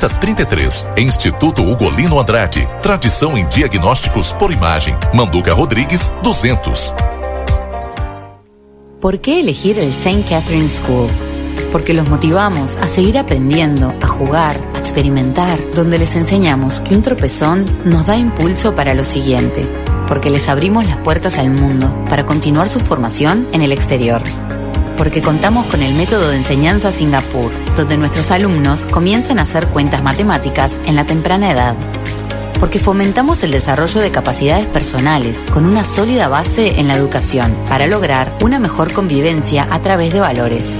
3033. Instituto Ugolino Andrade. Tradição em diagnósticos por imagem. Manduca Rodrigues 200. ¿Por qué elegir el St. Catherine School? Porque los motivamos a seguir aprendiendo, a jugar, a experimentar, donde les enseñamos que un tropezón nos da impulso para lo siguiente, porque les abrimos las puertas al mundo para continuar su formación en el exterior. Porque contamos con el método de enseñanza Singapur, donde nuestros alumnos comienzan a hacer cuentas matemáticas en la temprana edad porque fomentamos el desarrollo de capacidades personales con una sólida base en la educación para lograr una mejor convivencia a través de valores.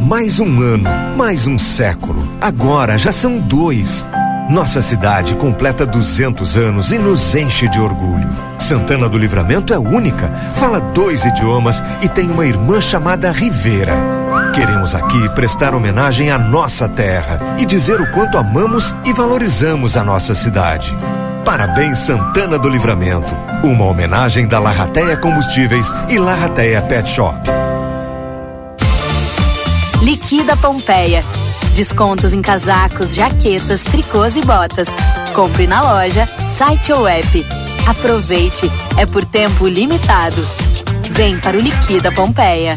Mais um ano, mais um século. Agora já são dois. Nossa cidade completa 200 anos e nos enche de orgulho. Santana do Livramento é única, fala dois idiomas e tem uma irmã chamada Rivera. Queremos aqui prestar homenagem à nossa terra e dizer o quanto amamos e valorizamos a nossa cidade. Parabéns Santana do Livramento. Uma homenagem da Larrateia Combustíveis e Larrateia Pet Shop. Liquida Pompeia. Descontos em casacos, jaquetas, tricôs e botas. Compre na loja, site ou app. Aproveite, é por tempo limitado. Vem para o Liquida Pompeia.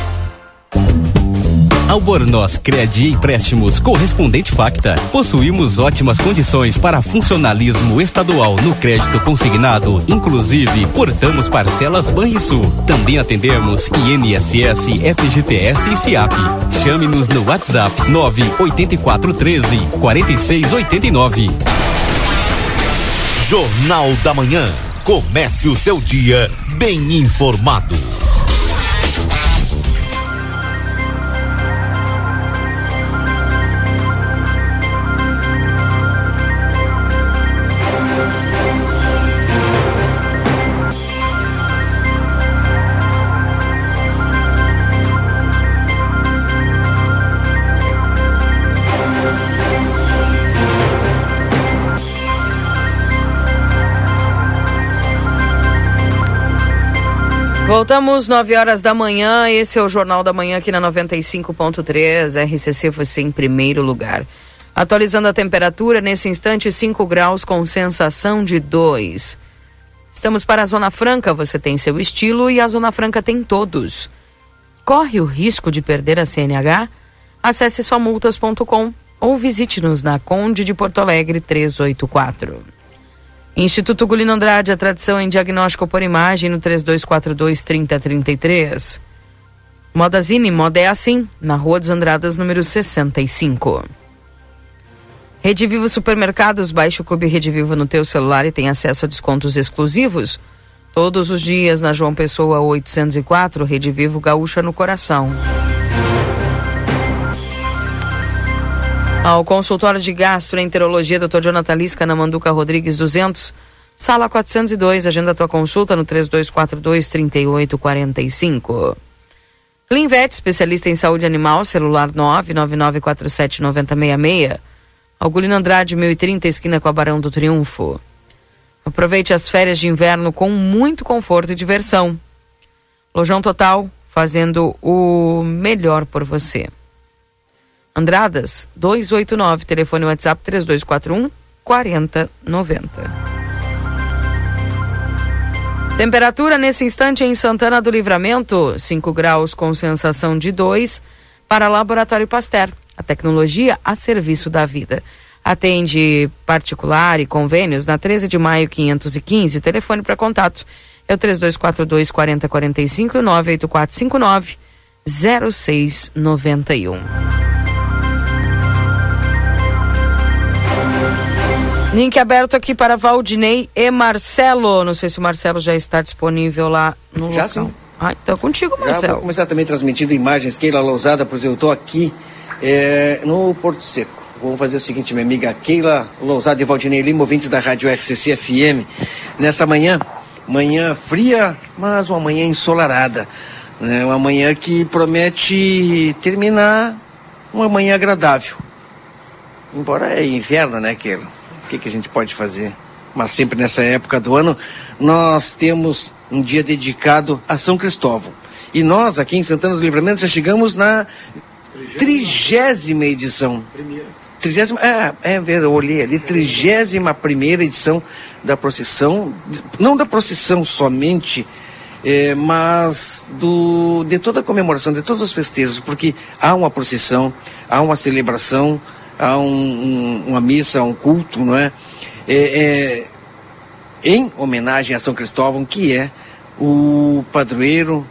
Albornoz Credi Empréstimos Correspondente Facta. Possuímos ótimas condições para funcionalismo estadual no crédito consignado. Inclusive, portamos parcelas Banrisul. Também atendemos INSS, FGTS e SIAP. Chame-nos no WhatsApp 98413 4689. Jornal da Manhã. Comece o seu dia bem informado. Voltamos 9 horas da manhã. Esse é o Jornal da Manhã aqui na 95.3. RCC você em primeiro lugar. Atualizando a temperatura, nesse instante 5 graus com sensação de 2. Estamos para a Zona Franca, você tem seu estilo e a Zona Franca tem todos. Corre o risco de perder a CNH? Acesse somultas.com ou visite-nos na Conde de Porto Alegre 384. Instituto Gulino Andrade, a tradição em diagnóstico por imagem no 3242-3033. Modazine, moda é assim, na Rua dos Andradas, número 65. Rede Vivo Supermercados, baixe o Clube Rede Vivo no teu celular e tem acesso a descontos exclusivos. Todos os dias na João Pessoa 804, Rede Vivo Gaúcha no coração. Ao consultório de gastroenterologia, Dr. Jonathan Lisca, na Manduca Rodrigues 200, sala 402. Agenda tua consulta no 3242-3845. Clinvet, especialista em saúde animal, celular 999479066. Algolino Andrade, 1030, esquina com a Barão do Triunfo. Aproveite as férias de inverno com muito conforto e diversão. Lojão Total, fazendo o melhor por você. Andradas 289, telefone WhatsApp 3241 4090. Temperatura nesse instante em Santana do Livramento, 5 graus com sensação de 2 para Laboratório Pasteur. A tecnologia a serviço da vida. Atende particular e convênios na 13 de maio 515. O telefone para contato é o 3242 4045 e o 98459 0691. Link aberto aqui para Valdinei e Marcelo. Não sei se o Marcelo já está disponível lá no Já local. sim. Ah, então é contigo, Já Marcelo. vou começar também transmitindo imagens, Keila Lousada, pois eu estou aqui é, no Porto Seco. Vamos fazer o seguinte, minha amiga Keila Lousada e Valdinei Lima, ouvintes da Rádio XCC FM. Nessa manhã, manhã fria, mas uma manhã ensolarada. Né? Uma manhã que promete terminar uma manhã agradável. Embora é inverno, né, Keila? O que, que a gente pode fazer? Mas sempre nessa época do ano, nós temos um dia dedicado a São Cristóvão. E nós, aqui em Santana do Livramento, já chegamos na trigésima edição. Trigésima, é, é verdade, eu olhei ali, trigésima primeira edição da procissão, não da procissão somente, é, mas do, de toda a comemoração, de todos os festejos, porque há uma procissão, há uma celebração, há um, um- uma missa, um culto, não é? É, é, em homenagem a São Cristóvão, que é o padroeiro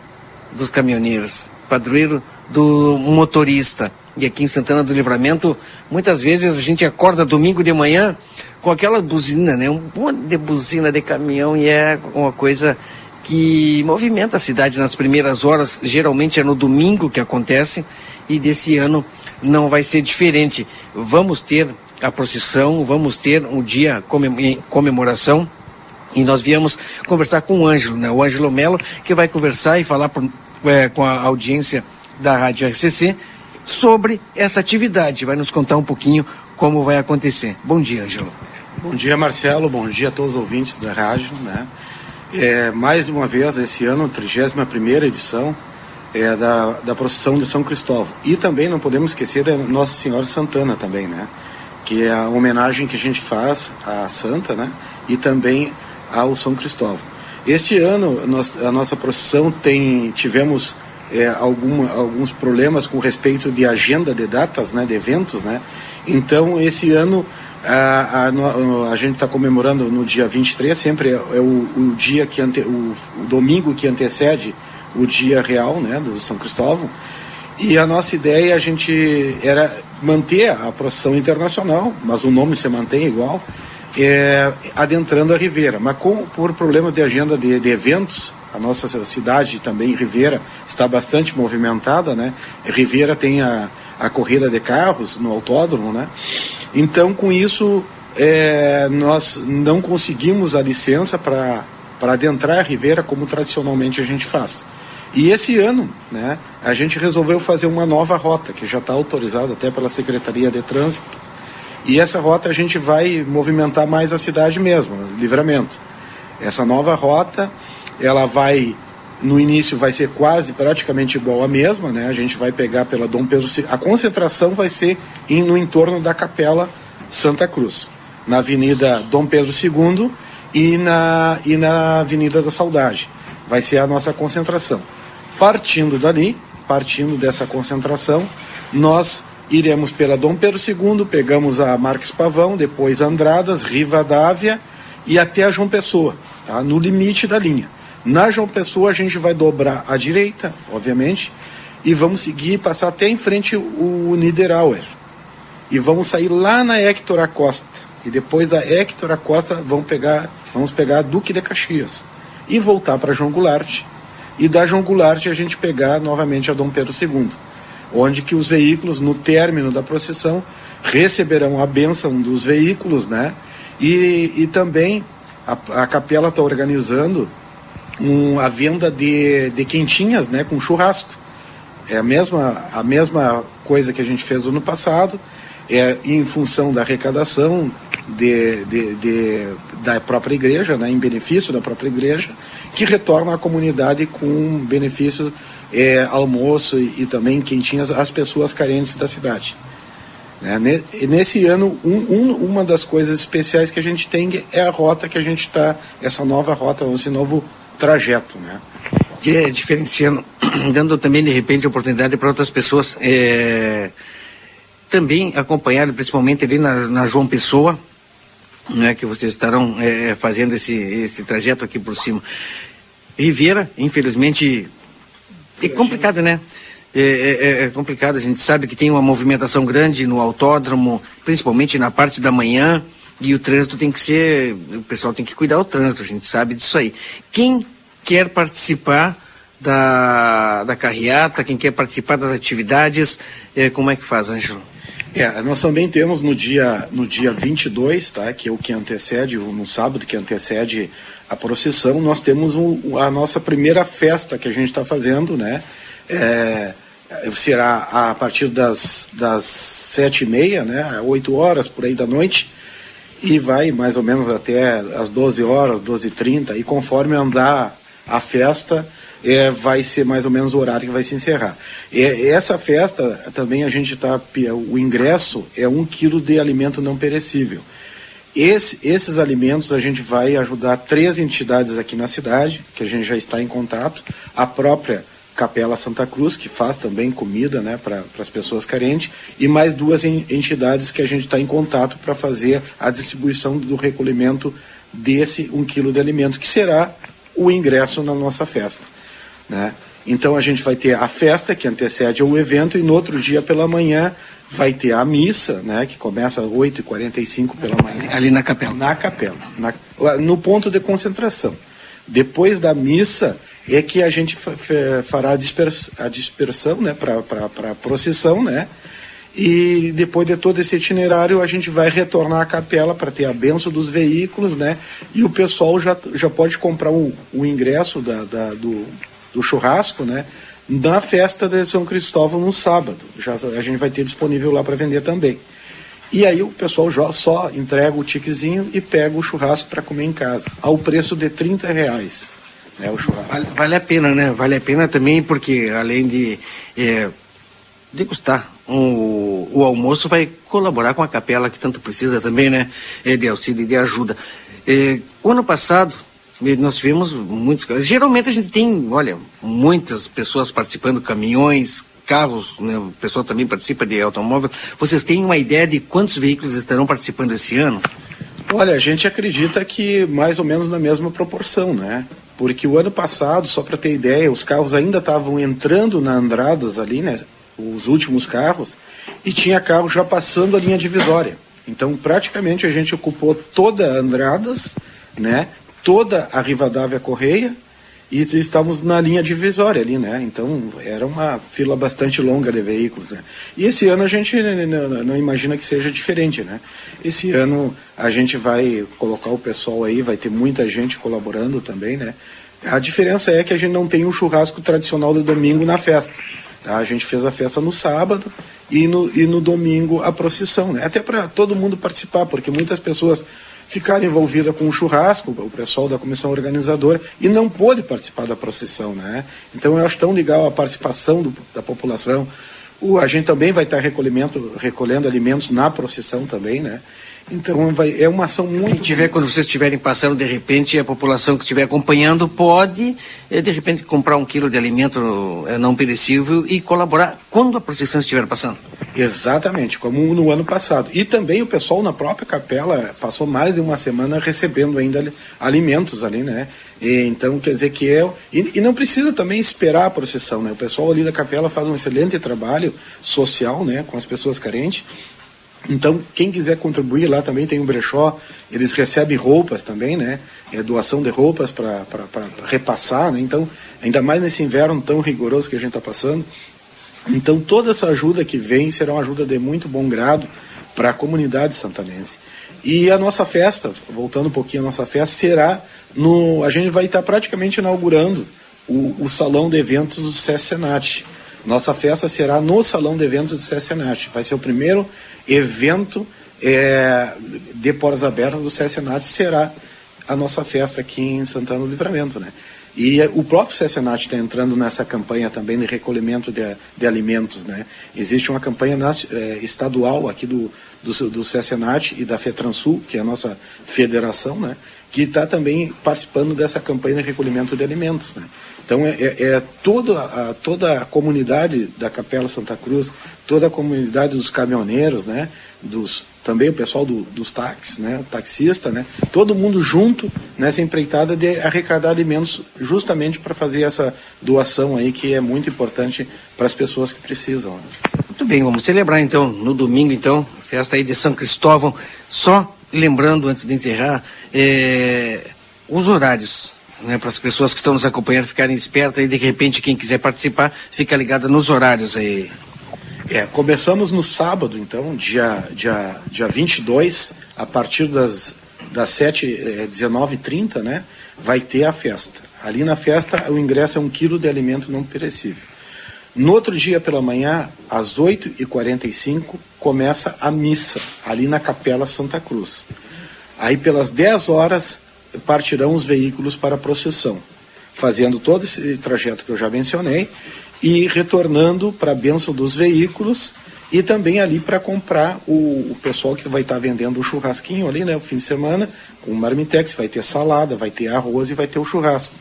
dos caminhoneiros, padroeiro do motorista. E aqui em Santana do Livramento, muitas vezes a gente acorda domingo de manhã com aquela buzina, né? Um monte de buzina de caminhão e é uma coisa que movimenta a cidade nas primeiras horas. Geralmente é no domingo que acontece e desse ano não vai ser diferente. Vamos ter a procissão, vamos ter um dia comem- em comemoração e nós viemos conversar com o Ângelo, né? o Ângelo Melo, que vai conversar e falar por- é, com a audiência da Rádio RCC sobre essa atividade. Vai nos contar um pouquinho como vai acontecer. Bom dia, Ângelo. Bom dia, Marcelo. Bom dia a todos os ouvintes da rádio. Né? É, mais uma vez, esse ano, a 31 edição é, da, da procissão de São Cristóvão. E também não podemos esquecer da Nossa Senhora Santana também, né? que é a homenagem que a gente faz à Santa né? e também ao São Cristóvão. Este ano, nós, a nossa procissão tem, tivemos é, alguns problemas com respeito de agenda de datas, né, de eventos, né? Então, esse ano a, a, a gente está comemorando no dia 23, sempre é, é o, o dia que ante, o, o domingo que antecede o dia real, né, do São Cristóvão. E a nossa ideia a gente era manter a procissão internacional, mas o nome se mantém igual, é, adentrando a Ribeira. Mas com, por problema de agenda de, de eventos, a nossa cidade também, Ribeira, está bastante movimentada, né? Ribeira tem a, a corrida de carros no autódromo, né? Então, com isso, é, nós não conseguimos a licença para adentrar a Ribeira como tradicionalmente a gente faz. E esse ano, né, a gente resolveu fazer uma nova rota, que já está autorizada até pela Secretaria de Trânsito. E essa rota a gente vai movimentar mais a cidade mesmo, livramento. Essa nova rota, ela vai, no início vai ser quase praticamente igual à mesma, né? A gente vai pegar pela Dom Pedro II. A concentração vai ser em, no entorno da Capela Santa Cruz, na Avenida Dom Pedro II e na, e na Avenida da Saudade. Vai ser a nossa concentração. Partindo dali, partindo dessa concentração, nós iremos pela Dom Pedro II, pegamos a Marques Pavão, depois Andradas, Rivadavia e até a João Pessoa, tá? no limite da linha. Na João Pessoa a gente vai dobrar à direita, obviamente, e vamos seguir, passar até em frente o Niederauer. E vamos sair lá na Hector Acosta. E depois da Hector Acosta vamos pegar, vamos pegar a Duque de Caxias. E voltar para João Goulart. E da João Goulart a gente pegar novamente a Dom Pedro II onde que os veículos, no término da procissão, receberão a bênção dos veículos, né? E, e também a, a capela está organizando um, a venda de, de quentinhas, né, com churrasco. É a mesma, a mesma coisa que a gente fez ano passado, é em função da arrecadação de, de, de, da própria igreja, né, em benefício da própria igreja, que retorna à comunidade com benefícios, é, almoço e, e, também quentinhas às pessoas carentes da cidade. Né? Nesse ano, um, um, uma das coisas especiais que a gente tem é a rota que a gente está, essa nova rota, esse novo trajeto. Né? É, diferenciando, dando também de repente oportunidade para outras pessoas é, também acompanhar, principalmente ali na, na João Pessoa, né, que vocês estarão é, fazendo esse, esse trajeto aqui por cima. Riviera, infelizmente, é complicado, né? É, é, é, complicado, a gente sabe que tem uma movimentação grande no autódromo, principalmente na parte da manhã, e o trânsito tem que ser, o pessoal tem que cuidar do trânsito, a gente sabe disso aí. Quem quer participar da, da carreata, quem quer participar das atividades, é, como é que faz, Ângelo? É, nós também temos no dia, no dia 22, tá, que é o que antecede, no sábado que antecede a procissão, nós temos um, a nossa primeira festa que a gente está fazendo, né? É, será a partir das, das sete e meia, né, oito horas por aí da noite, e vai mais ou menos até as 12 horas, 12 e 30, e conforme andar a festa, é, vai ser mais ou menos o horário que vai se encerrar. É, essa festa também a gente está. O ingresso é um quilo de alimento não perecível. Esse, esses alimentos a gente vai ajudar três entidades aqui na cidade, que a gente já está em contato, a própria Capela Santa Cruz, que faz também comida né, para as pessoas carentes, e mais duas entidades que a gente está em contato para fazer a distribuição do recolhimento desse um quilo de alimento, que será o ingresso na nossa festa. Né? Então a gente vai ter a festa que antecede o evento e no outro dia pela manhã vai ter a missa, né, que começa às 8h45 pela manhã. Ali na capela. Na capela, na, no ponto de concentração. Depois da missa é que a gente fará a, dispers, a dispersão né, para a procissão, né? E depois de todo esse itinerário, a gente vai retornar à capela para ter a benção dos veículos, né? E o pessoal já, já pode comprar o, o ingresso da, da do, do churrasco, né? Na festa de São Cristóvão no sábado. Já, a gente vai ter disponível lá para vender também. E aí o pessoal já só entrega o tiquezinho e pega o churrasco para comer em casa, ao preço de 30 reais. Né, o churrasco. Vale, vale, a pena, né? Vale a pena também porque além de é, degustar o, almoço vai colaborar com a capela que tanto precisa também, né? É, de auxílio e de ajuda. É, o ano passado nós tivemos muitos. Geralmente a gente tem, olha, muitas pessoas participando, caminhões, carros, né? o pessoal também participa de automóvel. Vocês têm uma ideia de quantos veículos estarão participando esse ano? Olha, a gente acredita que mais ou menos na mesma proporção, né? Porque o ano passado, só para ter ideia, os carros ainda estavam entrando na Andradas ali, né? Os últimos carros, e tinha carro já passando a linha divisória. Então, praticamente a gente ocupou toda a Andradas, né? Toda a Rivadavia Correia e estávamos na linha divisória ali, né? Então era uma fila bastante longa de veículos, né? E esse ano a gente não, imagina que seja diferente, né? Esse ano a gente vai colocar o pessoal aí, vai ter muita gente colaborando também, né? A diferença é que a gente não tem o churrasco tradicional de domingo na festa. Tá? A gente fez a festa no sábado e no, e no domingo a procissão, né? Até para todo mundo participar, porque muitas pessoas ficar envolvida com o churrasco, o pessoal da comissão organizadora, e não pôde participar da procissão. Né? Então eu acho tão legal a participação do, da população. O, a gente também vai estar recolhendo alimentos na procissão também, né? Então vai, é uma ação muito. Se tiver, quando vocês estiverem passando, de repente, a população que estiver acompanhando pode, eh, de repente, comprar um quilo de alimento eh, não perecível e colaborar quando a procissão estiver passando. Exatamente, como no ano passado. E também o pessoal na própria capela passou mais de uma semana recebendo ainda alimentos ali, né? E, então, quer dizer que é. E, e, não precisa também esperar a procissão, né? O pessoal ali da capela faz um excelente trabalho social, né? Com as pessoas carentes. Então, quem quiser contribuir lá também tem um brechó, eles recebem roupas também, né? É doação de roupas para repassar, né? Então, ainda mais nesse inverno tão rigoroso que a gente está passando. Então, toda essa ajuda que vem será uma ajuda de muito bom grado para a comunidade santanense. E a nossa festa, voltando um pouquinho à nossa festa, será no. A gente vai estar praticamente inaugurando o, o salão de eventos do SESCENAT. Nossa festa será no salão de eventos do SESCENAT. Vai ser o primeiro evento é, de portas abertas do SESCENAT, será a nossa festa aqui em Santana do Livramento, né? E o próprio CSNAT está entrando nessa campanha também de recolhimento de, de alimentos. Né? Existe uma campanha é, estadual aqui do, do, do CSNAT e da FETransul, que é a nossa federação, né? que está também participando dessa campanha de recolhimento de alimentos. Né? Então, é, é, é toda, a, toda a comunidade da Capela Santa Cruz, toda a comunidade dos caminhoneiros, né? dos também o pessoal do, dos táxis, né, taxista, né, todo mundo junto nessa empreitada de arrecadar alimentos justamente para fazer essa doação aí que é muito importante para as pessoas que precisam. Né. Muito bem, vamos celebrar então no domingo então, festa aí de São Cristóvão, só lembrando antes de encerrar é, os horários né, para as pessoas que estão nos acompanhando ficarem espertas e de repente quem quiser participar fica ligada nos horários aí. É, começamos no sábado, então, dia, dia, dia 22, a partir das, das 7, é, 19h30, né? Vai ter a festa. Ali na festa, o ingresso é um quilo de alimento não perecível. No outro dia pela manhã, às 8h45, começa a missa, ali na Capela Santa Cruz. Aí, pelas 10 horas, partirão os veículos para a procissão, fazendo todo esse trajeto que eu já mencionei e retornando para a benção dos veículos e também ali para comprar o, o, pessoal que vai estar tá vendendo o churrasquinho ali, né, o fim de semana, com o marmitex, vai ter salada, vai ter arroz e vai ter o churrasco.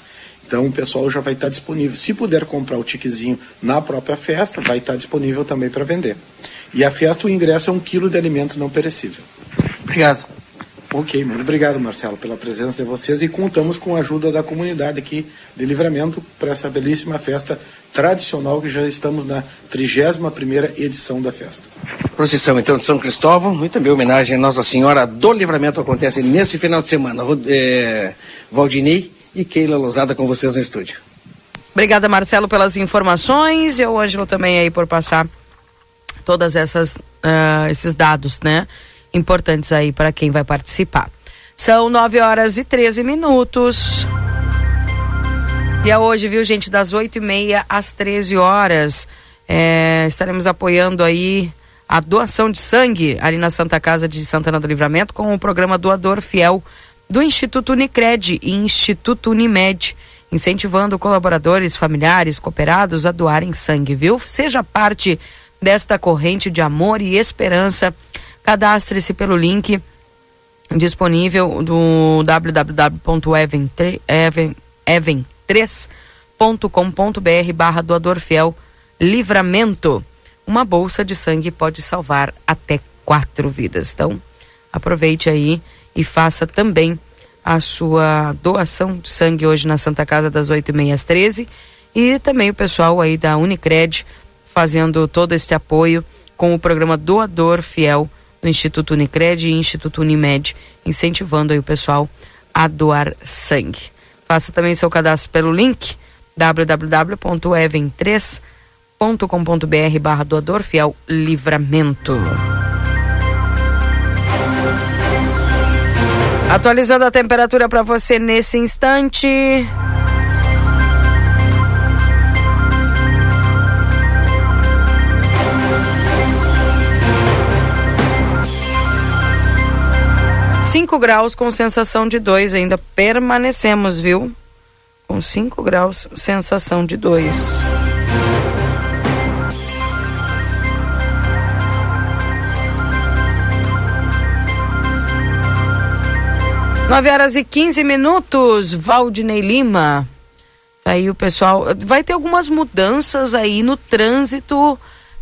Então o pessoal já vai estar tá disponível. Se puder comprar o tiquezinho na própria festa, vai estar tá disponível também para vender. E a festa, o ingresso é um quilo de alimento não perecível. Obrigado. Ok, muito obrigado, Marcelo, pela presença de vocês e contamos com a ajuda da comunidade aqui de Livramento para essa belíssima festa tradicional que já estamos na 31ª edição da festa. Procissão então de São Cristóvão e também homenagem a Nossa Senhora do Livramento acontece nesse final de semana. É, Valdinei e Keila Lousada com vocês no estúdio. Obrigada, Marcelo, pelas informações e o Ângelo também aí por passar todas essas uh, esses dados, né? Importantes aí para quem vai participar. São 9 horas e 13 minutos. E é hoje, viu, gente, das 8 e meia às 13 horas. É, estaremos apoiando aí a doação de sangue ali na Santa Casa de Santana do Livramento com o programa Doador Fiel do Instituto Unicred e Instituto Unimed, incentivando colaboradores, familiares, cooperados a doarem sangue, viu? Seja parte desta corrente de amor e esperança Cadastre-se pelo link disponível do www.even3.com.br barra doador fiel livramento. Uma bolsa de sangue pode salvar até quatro vidas. Então, aproveite aí e faça também a sua doação de sangue hoje na Santa Casa das 8 e meia às 13 e também o pessoal aí da Unicred fazendo todo este apoio com o programa Doador Fiel do Instituto Unicred e Instituto Unimed, incentivando aí o pessoal a doar sangue. Faça também seu cadastro pelo link www.even3.com.br barra doador fiel livramento. Atualizando a temperatura para você nesse instante. 5 graus com sensação de 2, ainda permanecemos, viu? Com 5 graus, sensação de 2. Nove horas e 15 minutos, Valdinei Lima. Tá aí o pessoal. Vai ter algumas mudanças aí no trânsito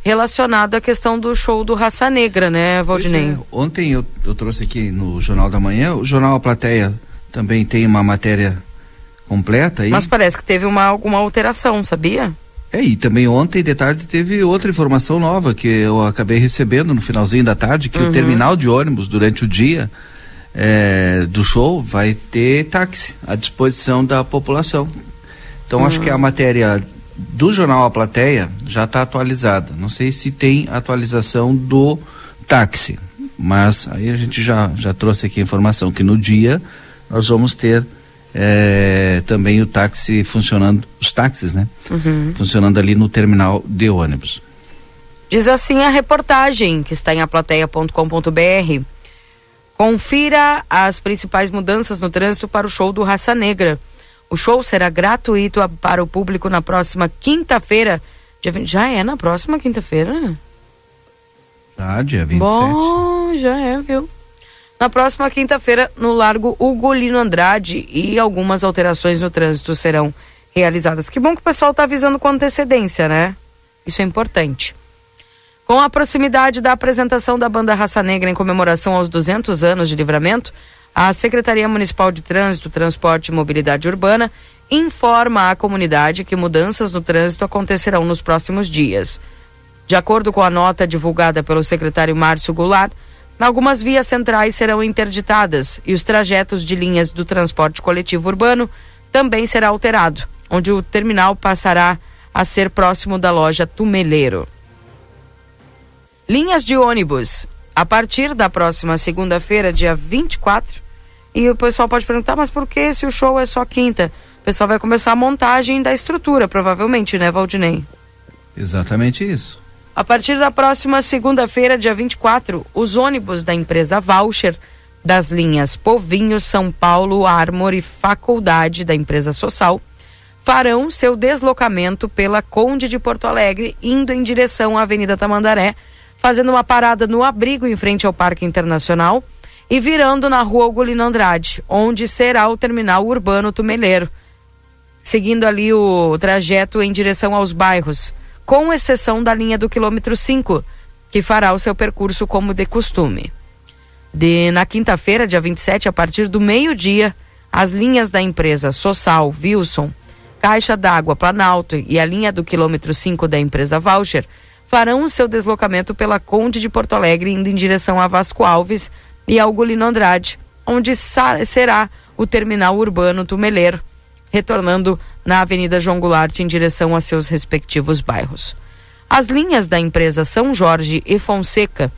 relacionado à questão do show do Raça Negra, né, Valdinei? É. Ontem eu, eu trouxe aqui no Jornal da Manhã, o Jornal A Plateia também tem uma matéria completa aí. Mas parece que teve uma, alguma alteração, sabia? É, e também ontem de tarde teve outra informação nova que eu acabei recebendo no finalzinho da tarde, que uhum. o terminal de ônibus durante o dia é, do show vai ter táxi à disposição da população. Então uhum. acho que a matéria do jornal A Plateia já está atualizada. Não sei se tem atualização do táxi. Mas aí a gente já, já trouxe aqui a informação que no dia nós vamos ter é, também o táxi funcionando, os táxis, né? Uhum. Funcionando ali no terminal de ônibus. Diz assim a reportagem que está em aplateia.com.br. Confira as principais mudanças no trânsito para o show do Raça Negra. O show será gratuito para o público na próxima quinta-feira. dia 20 Já é na próxima quinta-feira? Já, dia 27. Bom, já é, viu? Na próxima quinta-feira, no Largo Ugolino Andrade, e algumas alterações no trânsito serão realizadas. Que bom que o pessoal está avisando com antecedência, né? Isso é importante. Com a proximidade da apresentação da banda Raça Negra em comemoração aos 200 anos de livramento, a Secretaria Municipal de Trânsito, Transporte e Mobilidade Urbana informa à comunidade que mudanças no trânsito acontecerão nos próximos dias. De acordo com a nota divulgada pelo secretário Márcio Goulart, algumas vias centrais serão interditadas e os trajetos de linhas do transporte coletivo urbano também será alterado, onde o terminal passará a ser próximo da loja Tumeleiro. Linhas de ônibus. A partir da próxima segunda-feira, dia 24, e o pessoal pode perguntar, mas por que se o show é só quinta? O pessoal vai começar a montagem da estrutura, provavelmente, né, Valdinei? Exatamente isso. A partir da próxima segunda-feira, dia 24, os ônibus da empresa Voucher das linhas Povinho, São Paulo, Armor e Faculdade da empresa Social farão seu deslocamento pela Conde de Porto Alegre, indo em direção à Avenida Tamandaré, fazendo uma parada no abrigo em frente ao Parque Internacional e virando na Rua Ugolino Andrade, onde será o terminal urbano Tumeleiro, seguindo ali o trajeto em direção aos bairros, com exceção da linha do quilômetro 5, que fará o seu percurso como de costume. De na quinta-feira, dia 27, a partir do meio-dia, as linhas da empresa Sossal, Wilson, Caixa d'Água Planalto e a linha do quilômetro 5 da empresa Voucher farão o seu deslocamento pela Conde de Porto Alegre, indo em direção a Vasco Alves e ao Golino Andrade, onde será o terminal urbano Tumeleiro, retornando na Avenida João Goulart em direção a seus respectivos bairros. As linhas da empresa São Jorge e Fonseca,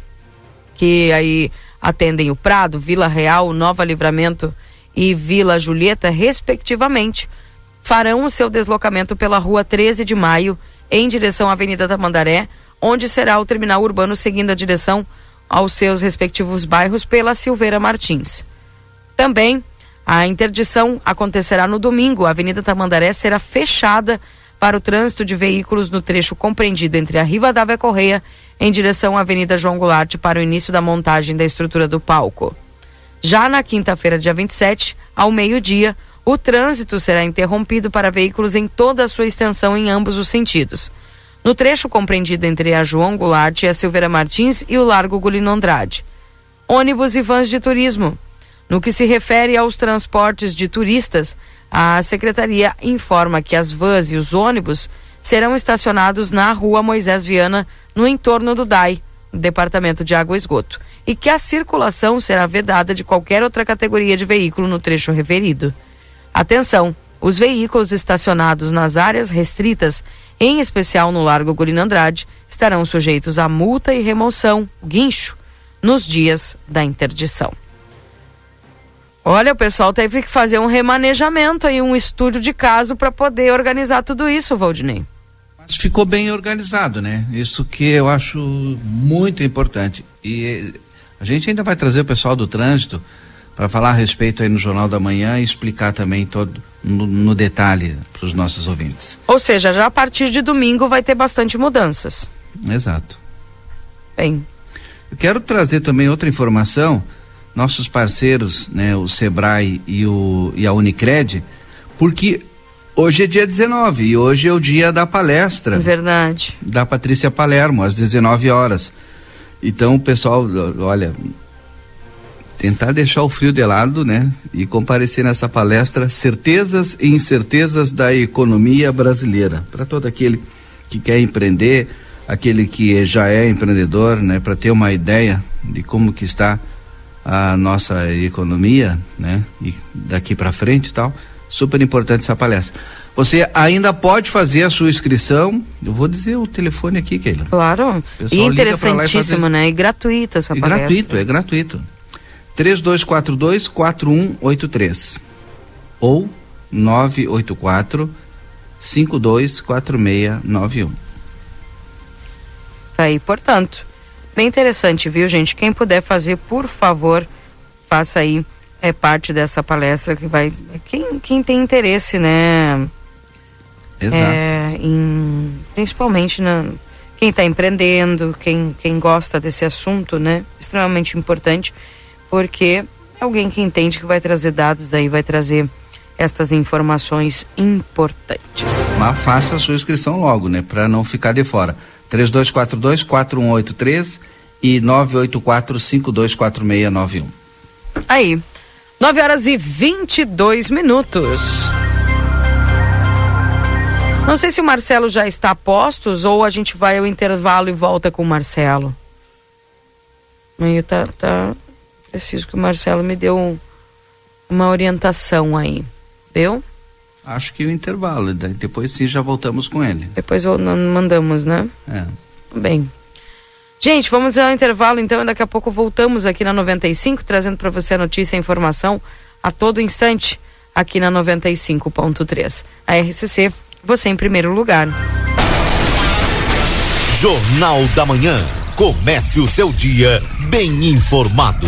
que aí atendem o Prado, Vila Real, Nova Livramento e Vila Julieta, respectivamente, farão o seu deslocamento pela Rua 13 de Maio, em direção à Avenida Tamandaré, onde será o terminal urbano seguindo a direção aos seus respectivos bairros pela Silveira Martins. Também a interdição acontecerá no domingo. A Avenida Tamandaré será fechada para o trânsito de veículos no trecho compreendido entre a Rivadavia Correia em direção à Avenida João Goulart para o início da montagem da estrutura do palco. Já na quinta-feira, dia 27, ao meio-dia, o trânsito será interrompido para veículos em toda a sua extensão em ambos os sentidos. No trecho compreendido entre a João Goulart e a Silveira Martins e o Largo Gulino Andrade. Ônibus e vans de turismo. No que se refere aos transportes de turistas, a Secretaria informa que as vans e os ônibus serão estacionados na rua Moisés Viana, no entorno do DAI, Departamento de Água e Esgoto, e que a circulação será vedada de qualquer outra categoria de veículo no trecho referido. Atenção! Os veículos estacionados nas áreas restritas, em especial no Largo Gurino Andrade, estarão sujeitos a multa e remoção, guincho, nos dias da interdição. Olha, o pessoal teve que fazer um remanejamento aí, um estúdio de caso para poder organizar tudo isso, Valdinei. Mas ficou bem organizado, né? Isso que eu acho muito importante. E eh, a gente ainda vai trazer o pessoal do trânsito para falar a respeito aí no Jornal da Manhã e explicar também todo no, no detalhe para os nossos ouvintes. Ou seja, já a partir de domingo vai ter bastante mudanças. Exato. Bem, Eu quero trazer também outra informação, nossos parceiros, né, o Sebrae e, o, e a Unicred, porque hoje é dia 19 e hoje é o dia da palestra. Verdade. Da Patrícia Palermo, às 19 horas. Então, o pessoal, olha, tentar deixar o frio de lado, né? E comparecer nessa palestra Certezas e Incertezas da Economia Brasileira. Para todo aquele que quer empreender, aquele que já é empreendedor, né? Para ter uma ideia de como que está a nossa economia, né? E daqui para frente e tal. Super importante essa palestra. Você ainda pode fazer a sua inscrição. Eu vou dizer o telefone aqui, Keila. Claro. E interessantíssimo, faz... né? E gratuito essa e palestra. gratuito, é gratuito. 3242 4183 ou 984 524691. Tá aí, portanto. Bem interessante, viu, gente? Quem puder fazer, por favor, faça aí é parte dessa palestra que vai quem, quem tem interesse, né? Exato. É, em, principalmente na quem está empreendendo, quem, quem gosta desse assunto, né? Extremamente importante, porque alguém que entende que vai trazer dados, daí vai trazer estas informações importantes. Mas faça a sua inscrição logo, né? Para não ficar de fora. 3242 4183 e 984 524691. Aí. 9 horas e 22 minutos. Não sei se o Marcelo já está a postos ou a gente vai ao intervalo e volta com o Marcelo. Aí tá, tá. Preciso que o Marcelo me dê um, uma orientação aí. Viu? Acho que o intervalo. Depois sim já voltamos com ele. Depois mandamos, né? É. Bem. Gente, vamos ao intervalo então e daqui a pouco voltamos aqui na 95, trazendo para você a notícia e a informação a todo instante aqui na 95.3. A RCC, você em primeiro lugar. Jornal da Manhã. Comece o seu dia bem informado.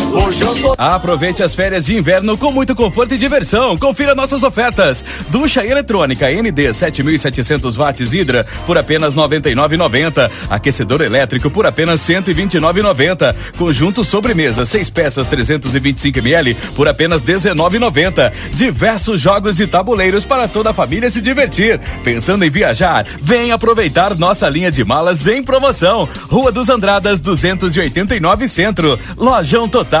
Aproveite as férias de inverno com muito conforto e diversão. Confira nossas ofertas. Ducha eletrônica ND 7700 watts Hidra por apenas 99,90. Aquecedor elétrico por apenas 129,90. Conjunto sobremesa 6 peças 325 ml por apenas 19,90. Diversos jogos e tabuleiros para toda a família se divertir. Pensando em viajar? Vem aproveitar nossa linha de malas em promoção. Rua dos Andradas 289 Centro. Lojão Total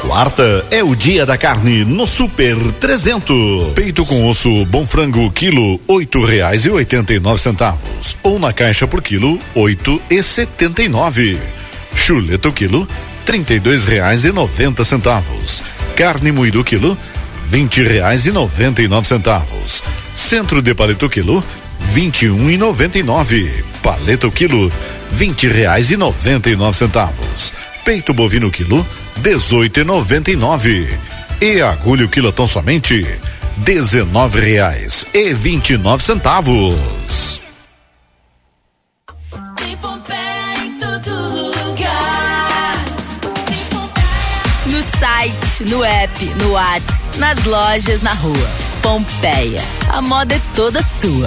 Quarta é o dia da carne no Super 300. Peito com osso bom frango quilo oito reais e oitenta e nove centavos ou na caixa por quilo oito e setenta e nove. Chuleta o quilo trinta e dois reais e noventa centavos. Carne moída o quilo vinte reais e noventa e nove centavos. Centro de paleta o quilo vinte e um e noventa e nove. Paleta o quilo vinte reais e noventa e nove centavos. Peito bovino quilo dezoito e noventa e nove. E agulha o quilo tão somente dezenove reais e vinte e nove centavos. No site, no app, no Whats, nas lojas, na rua. Pompeia. A moda é toda sua.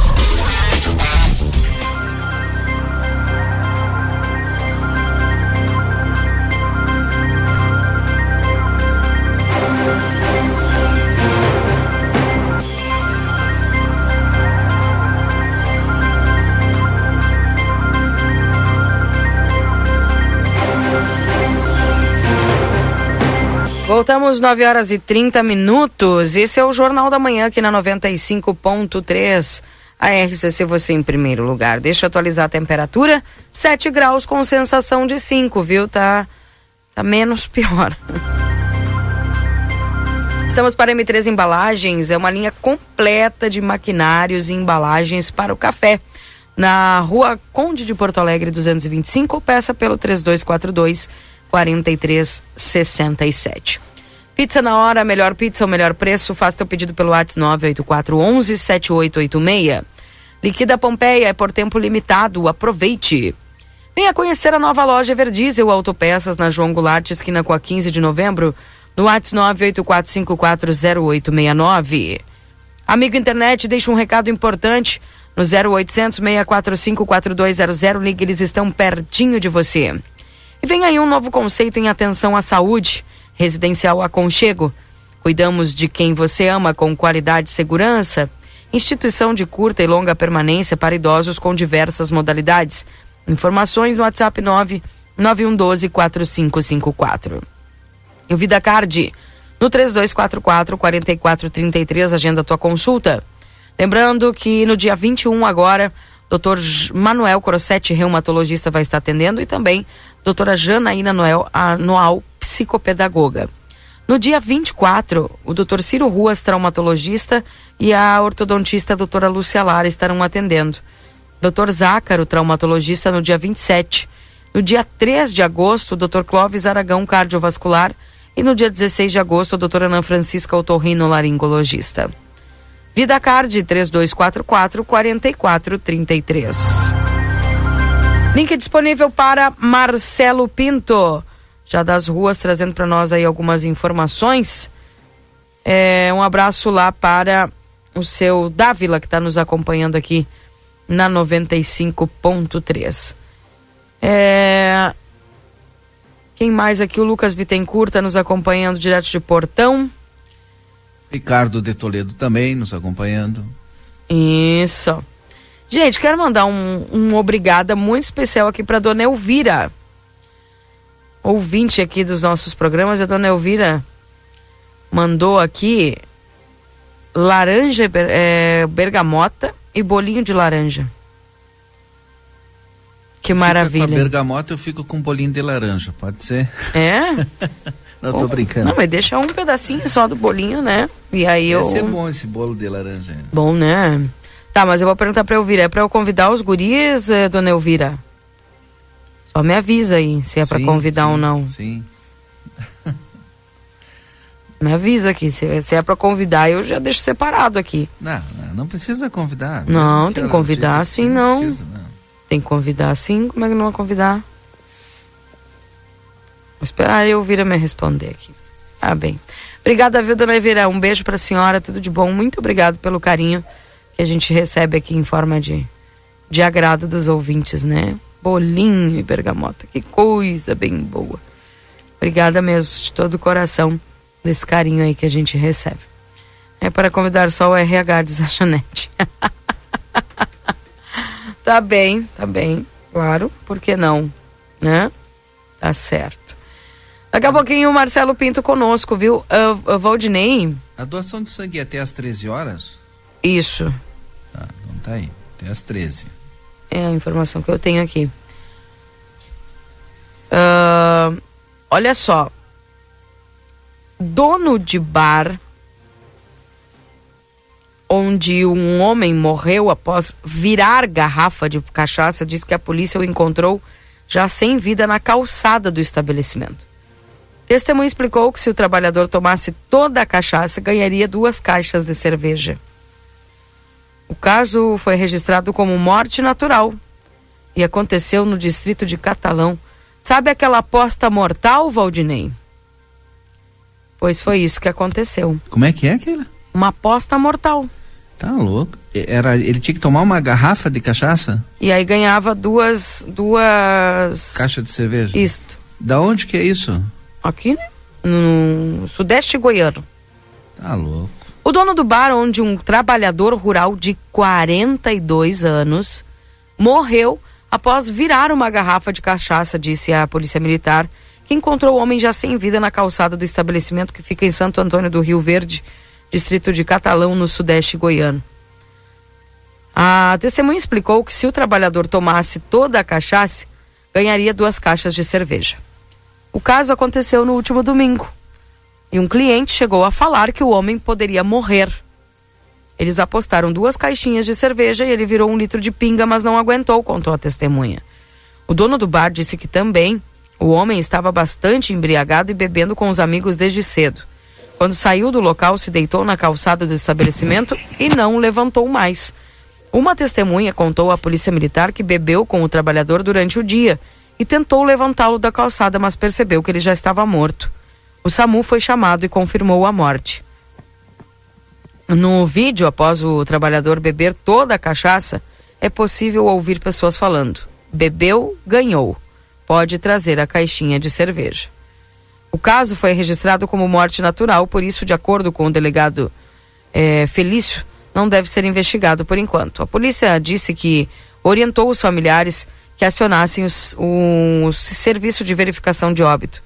Voltamos 9 horas e 30 minutos. Esse é o Jornal da Manhã aqui na 95.3. A RCC você em primeiro lugar. Deixa eu atualizar a temperatura. 7 graus com sensação de 5, viu? Tá, tá menos pior. Estamos para M3 Embalagens, é uma linha completa de maquinários e embalagens para o café. Na rua Conde de Porto Alegre 225, peça pelo 3242 4367. Pizza na hora, melhor pizza, o melhor preço. Faça teu pedido pelo WhatsApp 98411 7886. Liquida Pompeia é por tempo limitado. Aproveite. Venha conhecer a nova loja Verdiesel Autopeças na João Goulart, esquina com a 15 de novembro. no WhatsApp 984540869. Amigo internet, deixa um recado importante no 0800 645 4200. Ligue, eles estão pertinho de você. E vem aí um novo conceito em atenção à saúde, residencial aconchego. Cuidamos de quem você ama com qualidade e segurança. Instituição de curta e longa permanência para idosos com diversas modalidades. Informações no WhatsApp 9 9112 4554. E o VidaCard no 3244 4433, agenda tua consulta. Lembrando que no dia 21 agora, Dr. Manuel Crossetti, reumatologista, vai estar atendendo e também doutora Janaína Noel, anual psicopedagoga. No dia 24, o Dr. Ciro Ruas, traumatologista, e a ortodontista doutora Lúcia Lara estarão atendendo. Dr. Zácaro, traumatologista, no dia 27. No dia 3 de agosto, o Dr. Clóvis Aragão, cardiovascular, e no dia 16 de agosto, a doutora Ana Francisca Otorrino, laringologista. Vida Card 3244 4433. Link disponível para Marcelo Pinto, já das ruas, trazendo para nós aí algumas informações. É, um abraço lá para o seu Dávila, que está nos acompanhando aqui na 95.3. É, quem mais aqui? O Lucas Bittencourt está nos acompanhando direto de Portão. Ricardo de Toledo também nos acompanhando. Isso. Gente, quero mandar um, um obrigada muito especial aqui para dona Elvira. Ouvinte aqui dos nossos programas, a dona Elvira mandou aqui laranja, é, bergamota e bolinho de laranja. Que maravilha. Com a bergamota eu fico com um bolinho de laranja, pode ser? É? não, tô brincando. Não, mas deixa um pedacinho só do bolinho, né? E aí Esse eu... é bom esse bolo de laranja. Bom, né? Tá, mas eu vou perguntar pra Elvira. É pra eu convidar os guris, eh, dona Elvira? Só me avisa aí se é pra Sim, convidar sim, ou não. Sim. Me avisa aqui. Se, se é pra convidar, eu já deixo separado aqui. Não, não, não precisa convidar. Não, tem que ela convidar diga sim, não. precisa, não. Tem que convidar assim? Como é que não vai convidar? Vou esperar a Elvira me responder aqui. Ah, bem. Obrigada, viu, dona Elvira? Um beijo pra senhora, tudo de bom. Muito obrigado pelo carinho que a gente recebe aqui em forma de, de agrado dos ouvintes, né? Bolinho e bergamota. Que coisa bem boa. Obrigada mesmo, de todo o coração, desse carinho aí que a gente recebe. É para convidar só o RH, diz a Janete. tá bem, tá bem. Claro, por que não? Né? Tá certo. Daqui a pouquinho o Marcelo Pinto conosco, viu? Uh, uh, Valdinei. A doação de sangue é até às 13 horas? Isso. Tá, então tá aí. Até às 13. É a informação que eu tenho aqui. Ah, olha só. Dono de bar onde um homem morreu após virar garrafa de cachaça diz que a polícia o encontrou já sem vida na calçada do estabelecimento. Testemunha explicou que se o trabalhador tomasse toda a cachaça, ganharia duas caixas de cerveja. O caso foi registrado como morte natural e aconteceu no distrito de Catalão. Sabe aquela aposta mortal, Valdinei? Pois foi isso que aconteceu. Como é que é aquela? Uma aposta mortal. Tá louco. Era, ele tinha que tomar uma garrafa de cachaça? E aí ganhava duas. duas. Caixa de cerveja? Isto. Da onde que é isso? Aqui, né? No sudeste goiano. Tá louco. O dono do bar, onde um trabalhador rural de 42 anos morreu após virar uma garrafa de cachaça, disse a polícia militar, que encontrou o homem já sem vida na calçada do estabelecimento que fica em Santo Antônio do Rio Verde, distrito de Catalão, no sudeste goiano. A testemunha explicou que se o trabalhador tomasse toda a cachaça, ganharia duas caixas de cerveja. O caso aconteceu no último domingo e um cliente chegou a falar que o homem poderia morrer. Eles apostaram duas caixinhas de cerveja e ele virou um litro de pinga, mas não aguentou, contou a testemunha. O dono do bar disse que também o homem estava bastante embriagado e bebendo com os amigos desde cedo. Quando saiu do local, se deitou na calçada do estabelecimento e não levantou mais. Uma testemunha contou à polícia militar que bebeu com o trabalhador durante o dia e tentou levantá-lo da calçada, mas percebeu que ele já estava morto. O SAMU foi chamado e confirmou a morte. No vídeo, após o trabalhador beber toda a cachaça, é possível ouvir pessoas falando: bebeu, ganhou. Pode trazer a caixinha de cerveja. O caso foi registrado como morte natural, por isso, de acordo com o delegado é, Felício, não deve ser investigado por enquanto. A polícia disse que orientou os familiares que acionassem os, o, o serviço de verificação de óbito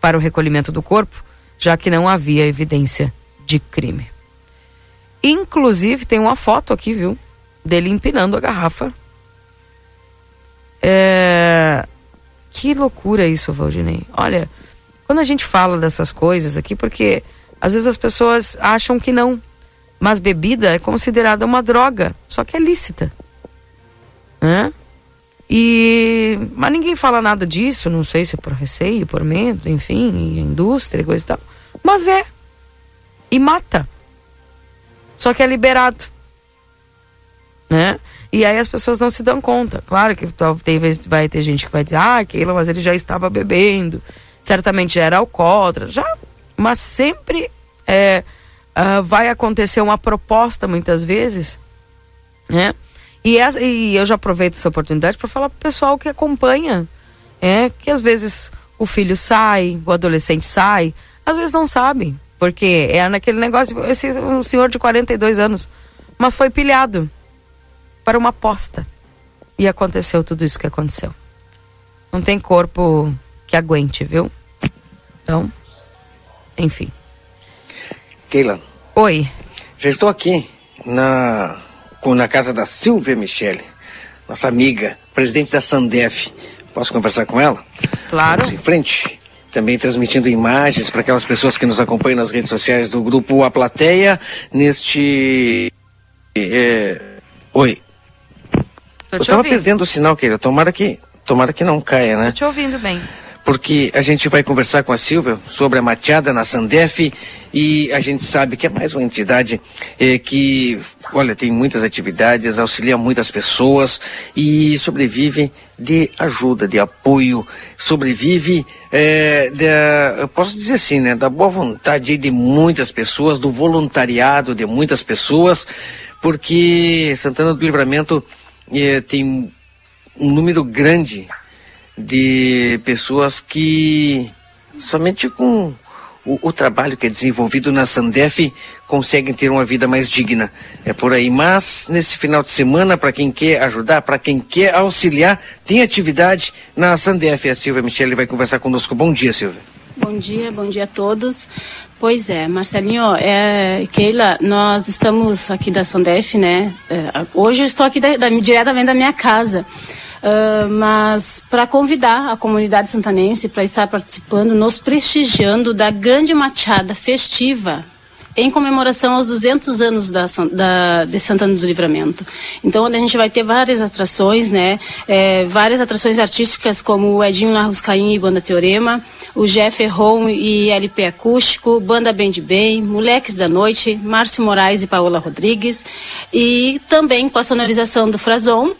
para o recolhimento do corpo, já que não havia evidência de crime. Inclusive, tem uma foto aqui, viu? Dele empinando a garrafa. É... Que loucura isso, Valdinei. Olha, quando a gente fala dessas coisas aqui, porque às vezes as pessoas acham que não, mas bebida é considerada uma droga, só que é lícita. Né? E mas ninguém fala nada disso, não sei se é por receio, por medo, enfim, indústria, coisa e tal. Mas é. E mata. Só que é liberado. Né? E aí as pessoas não se dão conta. Claro que talvez vai ter gente que vai dizer, ah, aquilo, mas ele já estava bebendo. Certamente já era alcoólatra. Já, mas sempre é, uh, vai acontecer uma proposta muitas vezes, né? E, essa, e eu já aproveito essa oportunidade para falar para o pessoal que acompanha, é que às vezes o filho sai, o adolescente sai, às vezes não sabe, porque é naquele negócio, esse um senhor de 42 anos, mas foi pilhado para uma aposta e aconteceu tudo isso que aconteceu. Não tem corpo que aguente, viu? Então, enfim. Keila. Oi. Já estou aqui na, na casa da Silvia Michele, nossa amiga, presidente da Sandef. Posso conversar com ela? Claro. Vamos em frente. Também transmitindo imagens para aquelas pessoas que nos acompanham nas redes sociais do grupo A Plateia, neste. É... Oi. Tô Eu estava perdendo o sinal, Keila. Tomara que, tomara que não caia, né? Tô te ouvindo bem. Porque a gente vai conversar com a Silvia sobre a mateada na Sandef e a gente sabe que é mais uma entidade eh, que, olha, tem muitas atividades, auxilia muitas pessoas e sobrevive de ajuda, de apoio, sobrevive, eh, eu posso dizer assim, né, da boa vontade de muitas pessoas, do voluntariado de muitas pessoas, porque Santana do Livramento eh, tem um número grande de pessoas que somente com o, o trabalho que é desenvolvido na Sandef conseguem ter uma vida mais digna. É por aí. Mas nesse final de semana, para quem quer ajudar, para quem quer auxiliar, tem atividade na Sandef. A Silvia Michele vai conversar conosco. Bom dia, Silvia. Bom dia, bom dia a todos. Pois é, Marcelinho, é, Keila, nós estamos aqui da Sandef, né? É, hoje eu estou aqui da- da- diretamente da minha casa. Ah, mas para convidar a comunidade santanense para estar participando, nos prestigiando da grande machada festiva em comemoração aos 200 anos da, da- de Santana do Livramento. Então, a gente vai ter várias atrações, né? É, várias atrações artísticas, como o Edinho Larruscaim e Banda Teorema, o Jeff Ferron e LP Acústico, Banda Bem de Bem, Moleques da Noite, Márcio Moraes e Paola Rodrigues, e também com a sonorização do Frazon